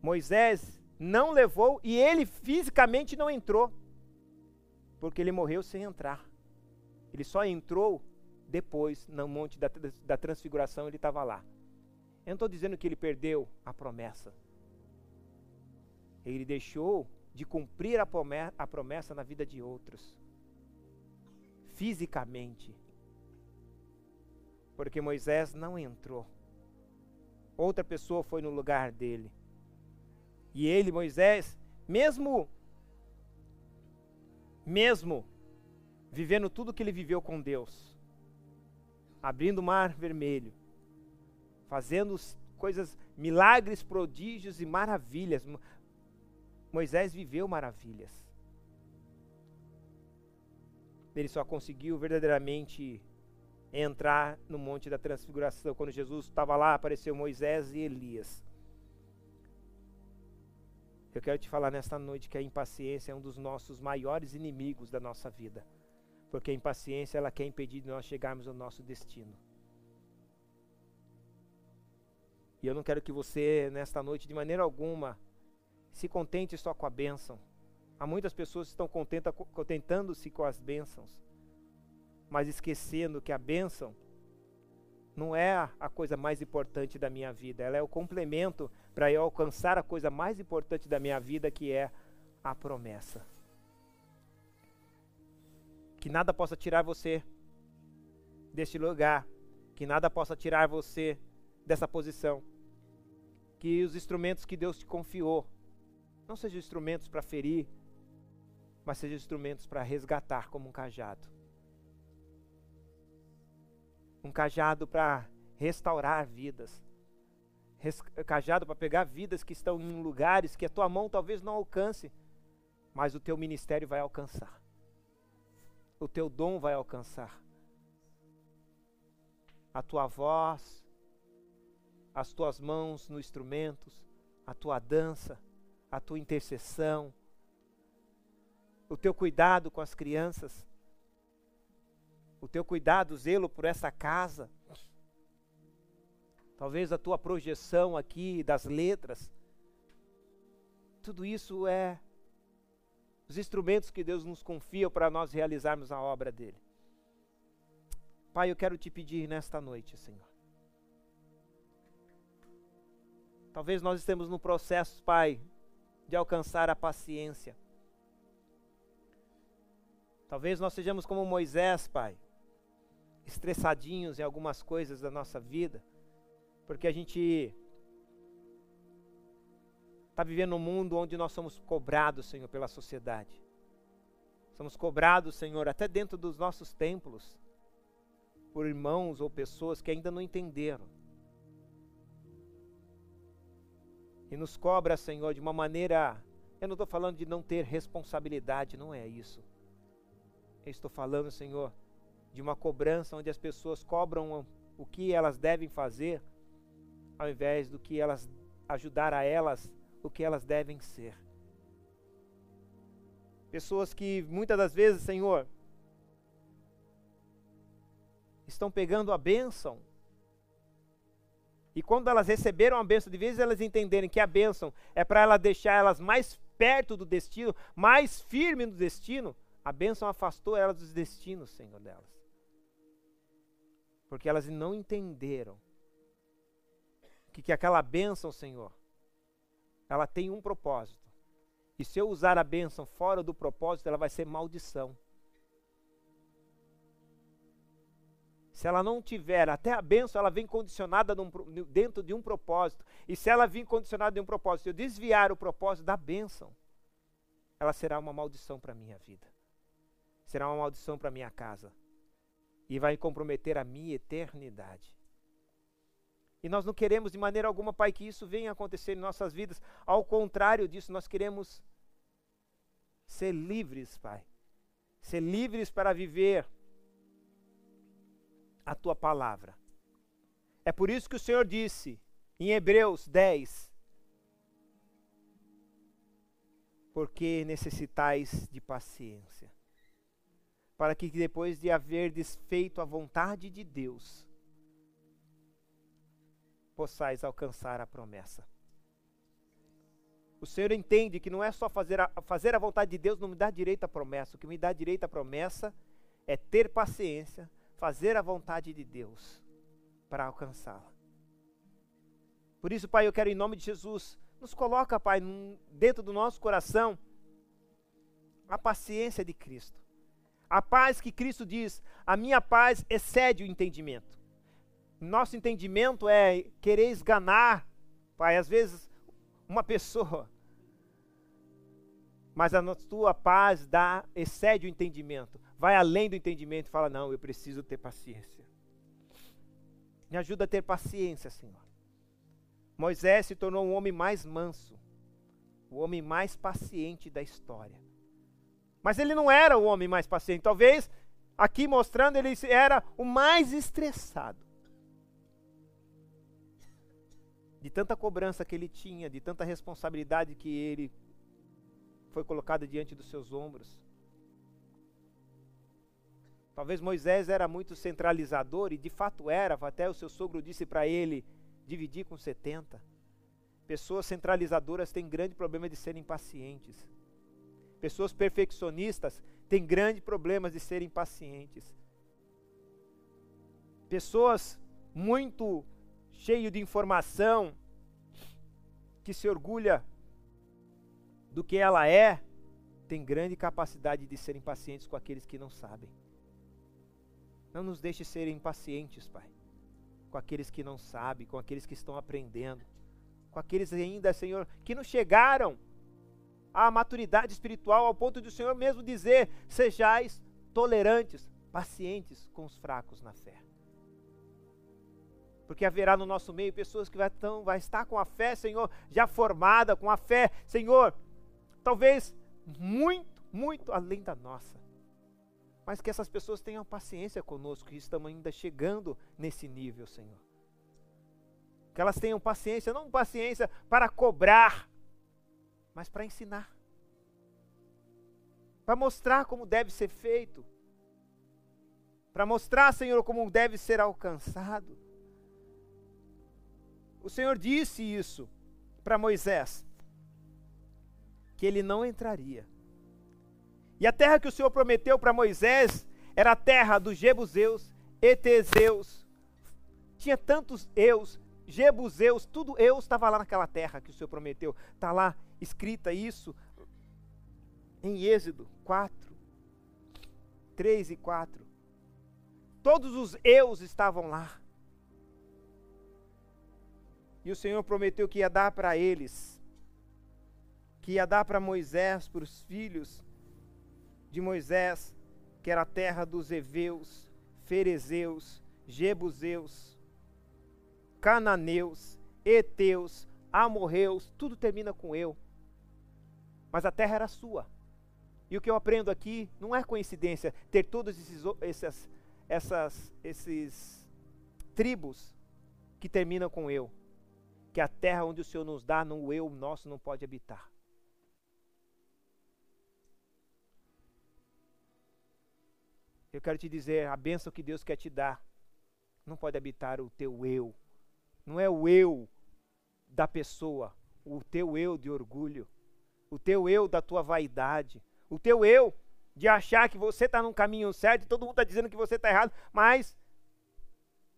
Moisés não levou e ele fisicamente não entrou, porque ele morreu sem entrar. Ele só entrou depois, no Monte da, da Transfiguração, ele estava lá. Eu não estou dizendo que ele perdeu a promessa. Ele deixou de cumprir a promessa, a promessa na vida de outros, fisicamente. Porque Moisés não entrou. Outra pessoa foi no lugar dele. E ele, Moisés, mesmo mesmo vivendo tudo que ele viveu com Deus, abrindo o mar vermelho, fazendo coisas, milagres, prodígios e maravilhas, Moisés viveu maravilhas. ele só conseguiu verdadeiramente entrar no Monte da Transfiguração. Quando Jesus estava lá, apareceu Moisés e Elias. Eu quero te falar nesta noite que a impaciência é um dos nossos maiores inimigos da nossa vida. Porque a impaciência ela quer impedir de nós chegarmos ao nosso destino. E eu não quero que você, nesta noite, de maneira alguma, se contente só com a bênção. Há muitas pessoas que estão contentando-se com as bênçãos, mas esquecendo que a bênção não é a coisa mais importante da minha vida, ela é o complemento para eu alcançar a coisa mais importante da minha vida, que é a promessa. Que nada possa tirar você deste lugar, que nada possa tirar você dessa posição. Que os instrumentos que Deus te confiou não sejam instrumentos para ferir, mas sejam instrumentos para resgatar como um cajado um cajado para restaurar vidas, Res, cajado para pegar vidas que estão em lugares que a tua mão talvez não alcance, mas o teu ministério vai alcançar, o teu dom vai alcançar, a tua voz, as tuas mãos no instrumentos, a tua dança, a tua intercessão, o teu cuidado com as crianças, o teu cuidado, o zelo por essa casa. Talvez a tua projeção aqui das letras. Tudo isso é os instrumentos que Deus nos confia para nós realizarmos a obra dele. Pai, eu quero te pedir nesta noite, Senhor. Talvez nós estemos no processo, Pai, de alcançar a paciência. Talvez nós sejamos como Moisés, Pai, estressadinhos em algumas coisas da nossa vida, porque a gente está vivendo um mundo onde nós somos cobrados, Senhor, pela sociedade. Somos cobrados, Senhor, até dentro dos nossos templos, por irmãos ou pessoas que ainda não entenderam. E nos cobra, Senhor, de uma maneira. Eu não estou falando de não ter responsabilidade, não é isso. Eu estou falando, Senhor, de uma cobrança onde as pessoas cobram o que elas devem fazer, ao invés do que elas ajudar a elas o que elas devem ser. Pessoas que muitas das vezes, Senhor, estão pegando a bênção. E quando elas receberam a bênção, de vez elas entenderem que a bênção é para ela deixar elas mais perto do destino, mais firme no destino, a bênção afastou elas dos destinos, Senhor, delas porque elas não entenderam que, que aquela bênção, Senhor, ela tem um propósito. E se eu usar a bênção fora do propósito, ela vai ser maldição. Se ela não tiver, até a bênção, ela vem condicionada num, dentro de um propósito. E se ela vir condicionada de um propósito, eu desviar o propósito da bênção, ela será uma maldição para a minha vida. Será uma maldição para a minha casa e vai comprometer a minha eternidade. E nós não queremos de maneira alguma, Pai, que isso venha acontecer em nossas vidas. Ao contrário disso, nós queremos ser livres, Pai. Ser livres para viver a tua palavra. É por isso que o Senhor disse em Hebreus 10: Porque necessitais de paciência para que depois de haver desfeito a vontade de Deus, possais alcançar a promessa. O Senhor entende que não é só fazer a, fazer a vontade de Deus, não me dá direito à promessa. O que me dá direito à promessa é ter paciência, fazer a vontade de Deus para alcançá-la. Por isso, Pai, eu quero em nome de Jesus, nos coloca, Pai, dentro do nosso coração a paciência de Cristo. A paz que Cristo diz, a minha paz excede o entendimento. Nosso entendimento é querer esganar, Pai, às vezes uma pessoa. Mas a tua paz dá, excede o entendimento. Vai além do entendimento e fala: Não, eu preciso ter paciência. Me ajuda a ter paciência, Senhor. Moisés se tornou um homem mais manso, o homem mais paciente da história. Mas ele não era o homem mais paciente. Talvez aqui mostrando ele era o mais estressado. De tanta cobrança que ele tinha, de tanta responsabilidade que ele foi colocada diante dos seus ombros. Talvez Moisés era muito centralizador, e de fato era, até o seu sogro disse para ele dividir com 70. Pessoas centralizadoras têm grande problema de serem impacientes. Pessoas perfeccionistas têm grande problema de serem impacientes. Pessoas muito cheias de informação, que se orgulha do que ela é, tem grande capacidade de serem pacientes com aqueles que não sabem. Não nos deixe ser impacientes, Pai, com aqueles que não sabem, com aqueles que estão aprendendo, com aqueles ainda, Senhor, que não chegaram à maturidade espiritual ao ponto de o Senhor mesmo dizer: sejais tolerantes, pacientes com os fracos na fé. Porque haverá no nosso meio pessoas que vai, tão, vai estar com a fé, Senhor, já formada, com a fé, Senhor, talvez muito, muito além da nossa. Mas que essas pessoas tenham paciência conosco, que estamos ainda chegando nesse nível, Senhor. Que elas tenham paciência, não paciência para cobrar, mas para ensinar. Para mostrar como deve ser feito. Para mostrar, Senhor, como deve ser alcançado. O Senhor disse isso para Moisés que ele não entraria. E a terra que o Senhor prometeu para Moisés era a terra dos Jebuseus, Eteseus. Tinha tantos eus, Jebuseus, tudo eu estava lá naquela terra que o Senhor prometeu. Está lá escrita isso em Êxodo 4, 3 e 4. Todos os eus estavam lá. E o Senhor prometeu que ia dar para eles que ia dar para Moisés, para os filhos de Moisés, que era a terra dos Eveus, Ferezeus, Jebuseus, Cananeus, Eteus, Amorreus, tudo termina com eu. Mas a terra era sua. E o que eu aprendo aqui não é coincidência ter todos esses, essas, essas, esses tribos que terminam com eu. Que a terra onde o Senhor nos dá, no eu nosso não pode habitar. Eu quero te dizer, a bênção que Deus quer te dar não pode habitar o teu eu. Não é o eu da pessoa, o teu eu de orgulho, o teu eu da tua vaidade, o teu eu de achar que você está num caminho certo e todo mundo está dizendo que você está errado, mas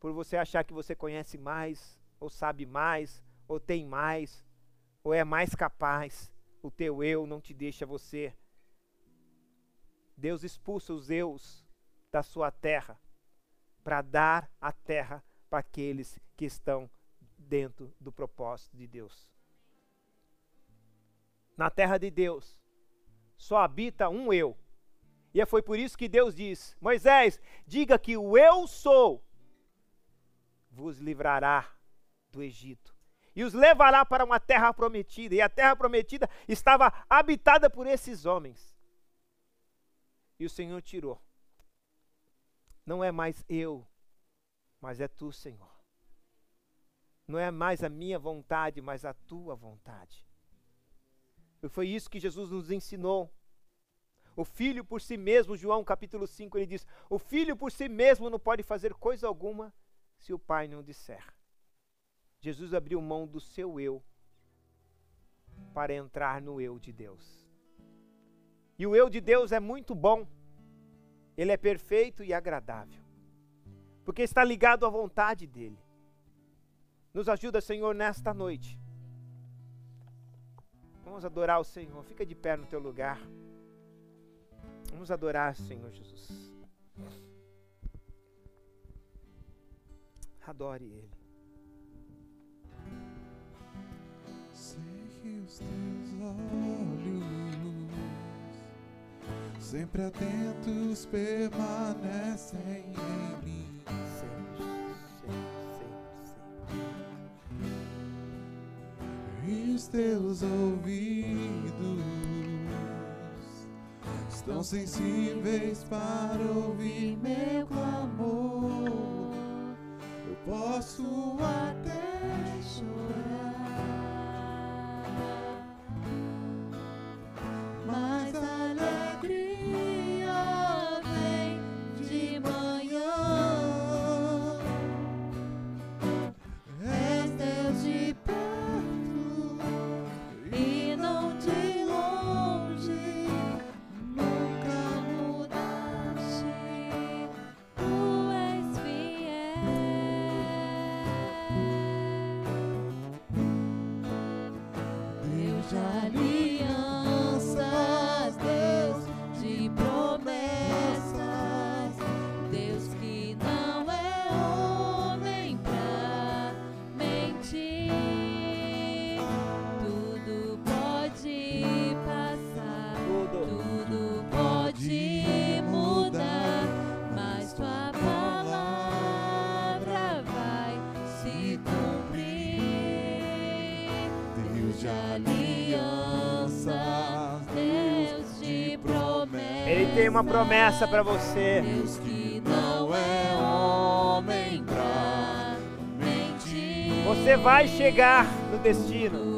por você achar que você conhece mais, ou sabe mais, ou tem mais, ou é mais capaz, o teu eu não te deixa você. Deus expulsa os eus da sua terra, para dar a terra para aqueles que estão dentro do propósito de Deus. Na terra de Deus só habita um eu. E foi por isso que Deus diz: Moisés, diga que o eu sou vos livrará do Egito e os levará para uma terra prometida. E a terra prometida estava habitada por esses homens. E o Senhor tirou não é mais eu, mas é tu, Senhor. Não é mais a minha vontade, mas a tua vontade. Foi isso que Jesus nos ensinou. O filho por si mesmo, João capítulo 5, ele diz: O filho por si mesmo não pode fazer coisa alguma se o pai não disser. Jesus abriu mão do seu eu para entrar no eu de Deus. E o eu de Deus é muito bom. Ele é perfeito e agradável. Porque está ligado à vontade dele. Nos ajuda, Senhor, nesta noite. Vamos adorar o Senhor. Fica de pé no teu lugar. Vamos adorar, Senhor Jesus. Adore Ele. Sei os teus olhos sempre atentos permanecem em mim. E os teus ouvidos estão sensíveis para ouvir meu clamor. Eu posso até uma promessa para você. Deus que não é homem pra mentir. Você vai chegar no destino.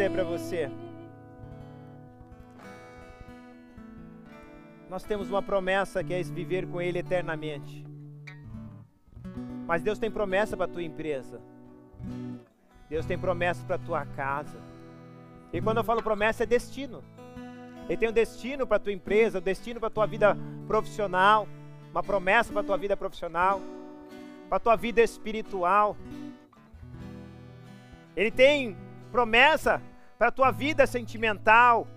Dizer para você. Nós temos uma promessa que é viver com Ele eternamente. Mas Deus tem promessa para a tua empresa. Deus tem promessa para a tua casa. E quando eu falo promessa, é destino. Ele tem um destino para a tua empresa, um destino para a tua vida profissional, uma promessa para a tua vida profissional, para a tua vida espiritual. Ele tem promessa para a tua vida sentimental,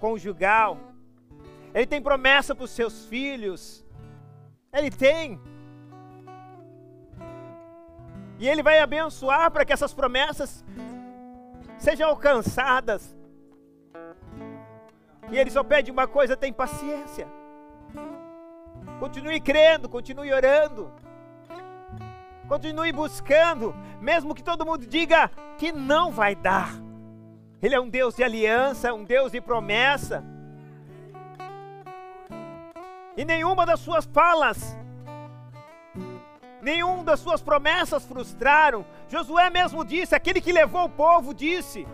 conjugal. Ele tem promessa para os seus filhos. Ele tem. E Ele vai abençoar para que essas promessas sejam alcançadas. E Ele só pede uma coisa: tem paciência. Continue crendo, continue orando. Continue buscando, mesmo que todo mundo diga que não vai dar. Ele é um Deus de aliança, um Deus de promessa. E nenhuma das suas falas, nenhuma das suas promessas frustraram. Josué mesmo disse, aquele que levou o povo disse: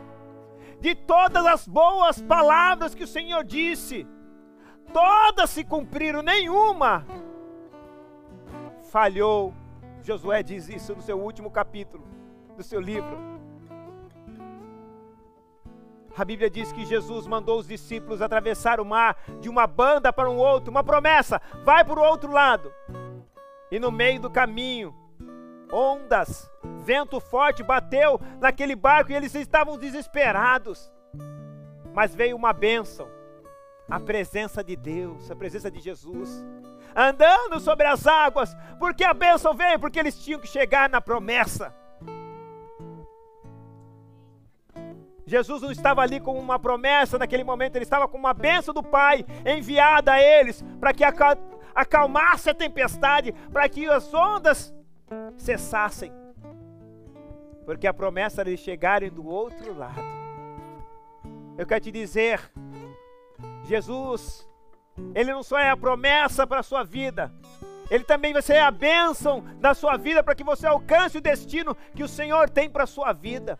de todas as boas palavras que o Senhor disse, todas se cumpriram, nenhuma falhou. Josué diz isso no seu último capítulo do seu livro. A Bíblia diz que Jesus mandou os discípulos atravessar o mar de uma banda para um outro, uma promessa: vai para o outro lado. E no meio do caminho, ondas, vento forte bateu naquele barco e eles estavam desesperados. Mas veio uma bênção, a presença de Deus, a presença de Jesus. andando sobre as águas, porque a bênção veio, porque eles tinham que chegar na promessa. Jesus não estava ali com uma promessa naquele momento, ele estava com uma bênção do Pai enviada a eles para que acal acalmasse a tempestade, para que as ondas cessassem. Porque a promessa era de chegarem do outro lado. Eu quero te dizer, Jesus, Ele não só é a promessa para a sua vida, Ele também vai ser a bênção da sua vida para que você alcance o destino que o Senhor tem para a sua vida.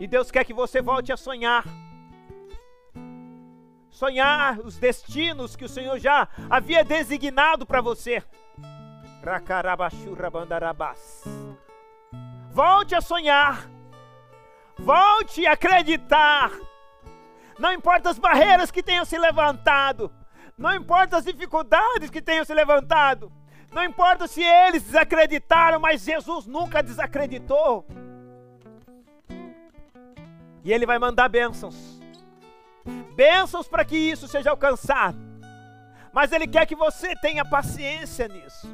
E Deus quer que você volte a sonhar. Sonhar os destinos que o Senhor já havia designado para você. Volte a sonhar. Volte a acreditar. Não importa as barreiras que tenham se levantado. Não importa as dificuldades que tenham se levantado. Não importa se eles desacreditaram, mas Jesus nunca desacreditou. E Ele vai mandar bênçãos. Bênçãos para que isso seja alcançado. Mas Ele quer que você tenha paciência nisso.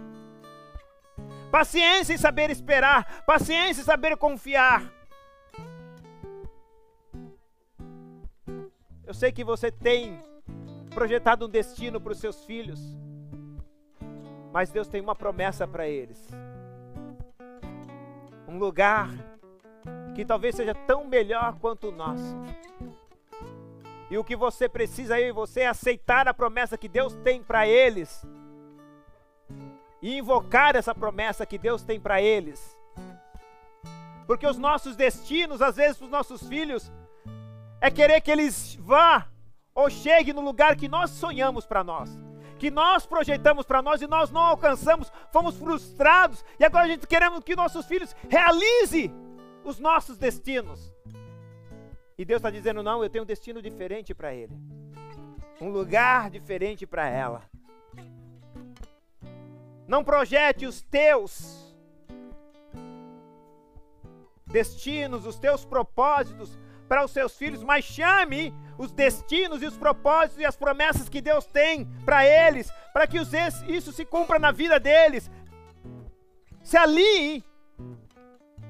Paciência em saber esperar. Paciência em saber confiar. Eu sei que você tem projetado um destino para os seus filhos. Mas Deus tem uma promessa para eles. Um lugar que talvez seja tão melhor quanto o nosso. E o que você precisa, eu e você, é aceitar a promessa que Deus tem para eles. E invocar essa promessa que Deus tem para eles. Porque os nossos destinos, às vezes, para os nossos filhos, é querer que eles vá ou cheguem no lugar que nós sonhamos para nós. Que nós projetamos para nós e nós não alcançamos, fomos frustrados e agora a gente queremos que nossos filhos realizem os nossos destinos. E Deus está dizendo: não, eu tenho um destino diferente para ele, um lugar diferente para ela. Não projete os teus destinos, os teus propósitos para os seus filhos, mas chame os destinos e os propósitos e as promessas que Deus tem para eles, para que isso se cumpra na vida deles. Se alie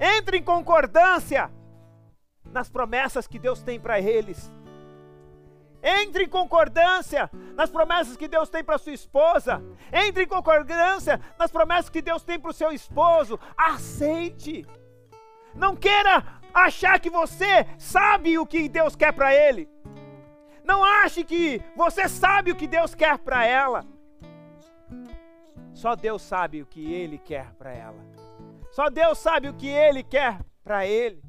entre em concordância nas promessas que Deus tem para eles. Entre em concordância nas promessas que Deus tem para sua esposa. Entre em concordância nas promessas que Deus tem para o seu esposo. Aceite. Não queira achar que você sabe o que Deus quer para ele. Não ache que você sabe o que Deus quer para ela. Só Deus sabe o que ele quer para ela. Só Deus sabe o que Ele quer para Ele.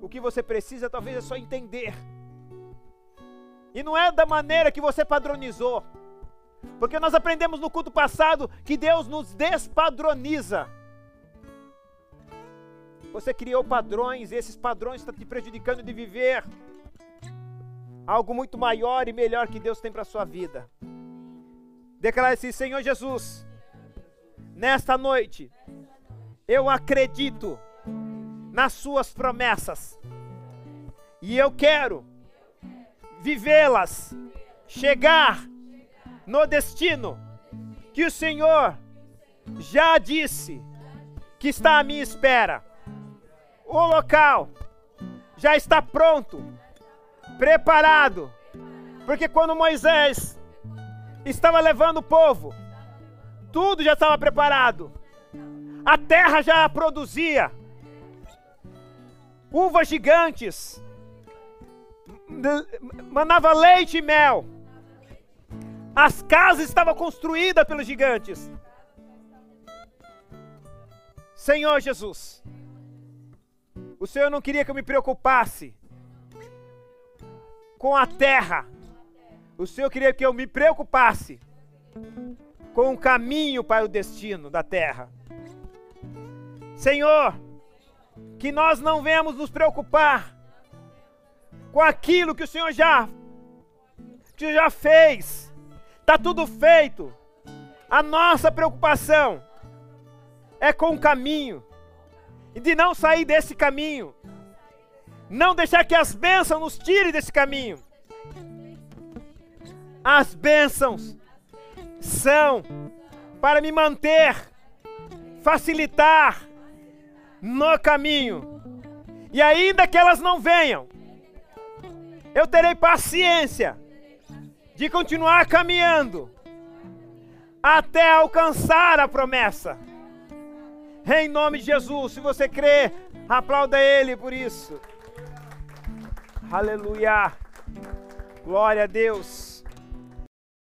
O que você precisa talvez é só entender. E não é da maneira que você padronizou. Porque nós aprendemos no culto passado que Deus nos despadroniza. Você criou padrões e esses padrões estão te prejudicando de viver algo muito maior e melhor que Deus tem para a sua vida. Declare assim: Senhor Jesus, nesta noite eu acredito nas Suas promessas. E eu quero vivê-las, chegar no destino que o Senhor já disse que está à minha espera. O local já está pronto, preparado, porque quando Moisés estava levando o povo, tudo já estava preparado a terra já produzia uvas gigantes, manava leite e mel. As casas estavam construídas pelos gigantes. Senhor Jesus, o Senhor não queria que eu me preocupasse com a terra. O Senhor queria que eu me preocupasse com o caminho para o destino da terra. Senhor, que nós não venhamos nos preocupar com aquilo que o Senhor já, que já fez. Está tudo feito. A nossa preocupação é com o caminho. E de não sair desse caminho. Não deixar que as bênçãos nos tirem desse caminho. As bênçãos são para me manter, facilitar no caminho. E ainda que elas não venham, eu terei paciência de continuar caminhando até alcançar a promessa. Em nome de Jesus, se você crê, aplauda Ele por isso. Aleluia. Glória a Deus.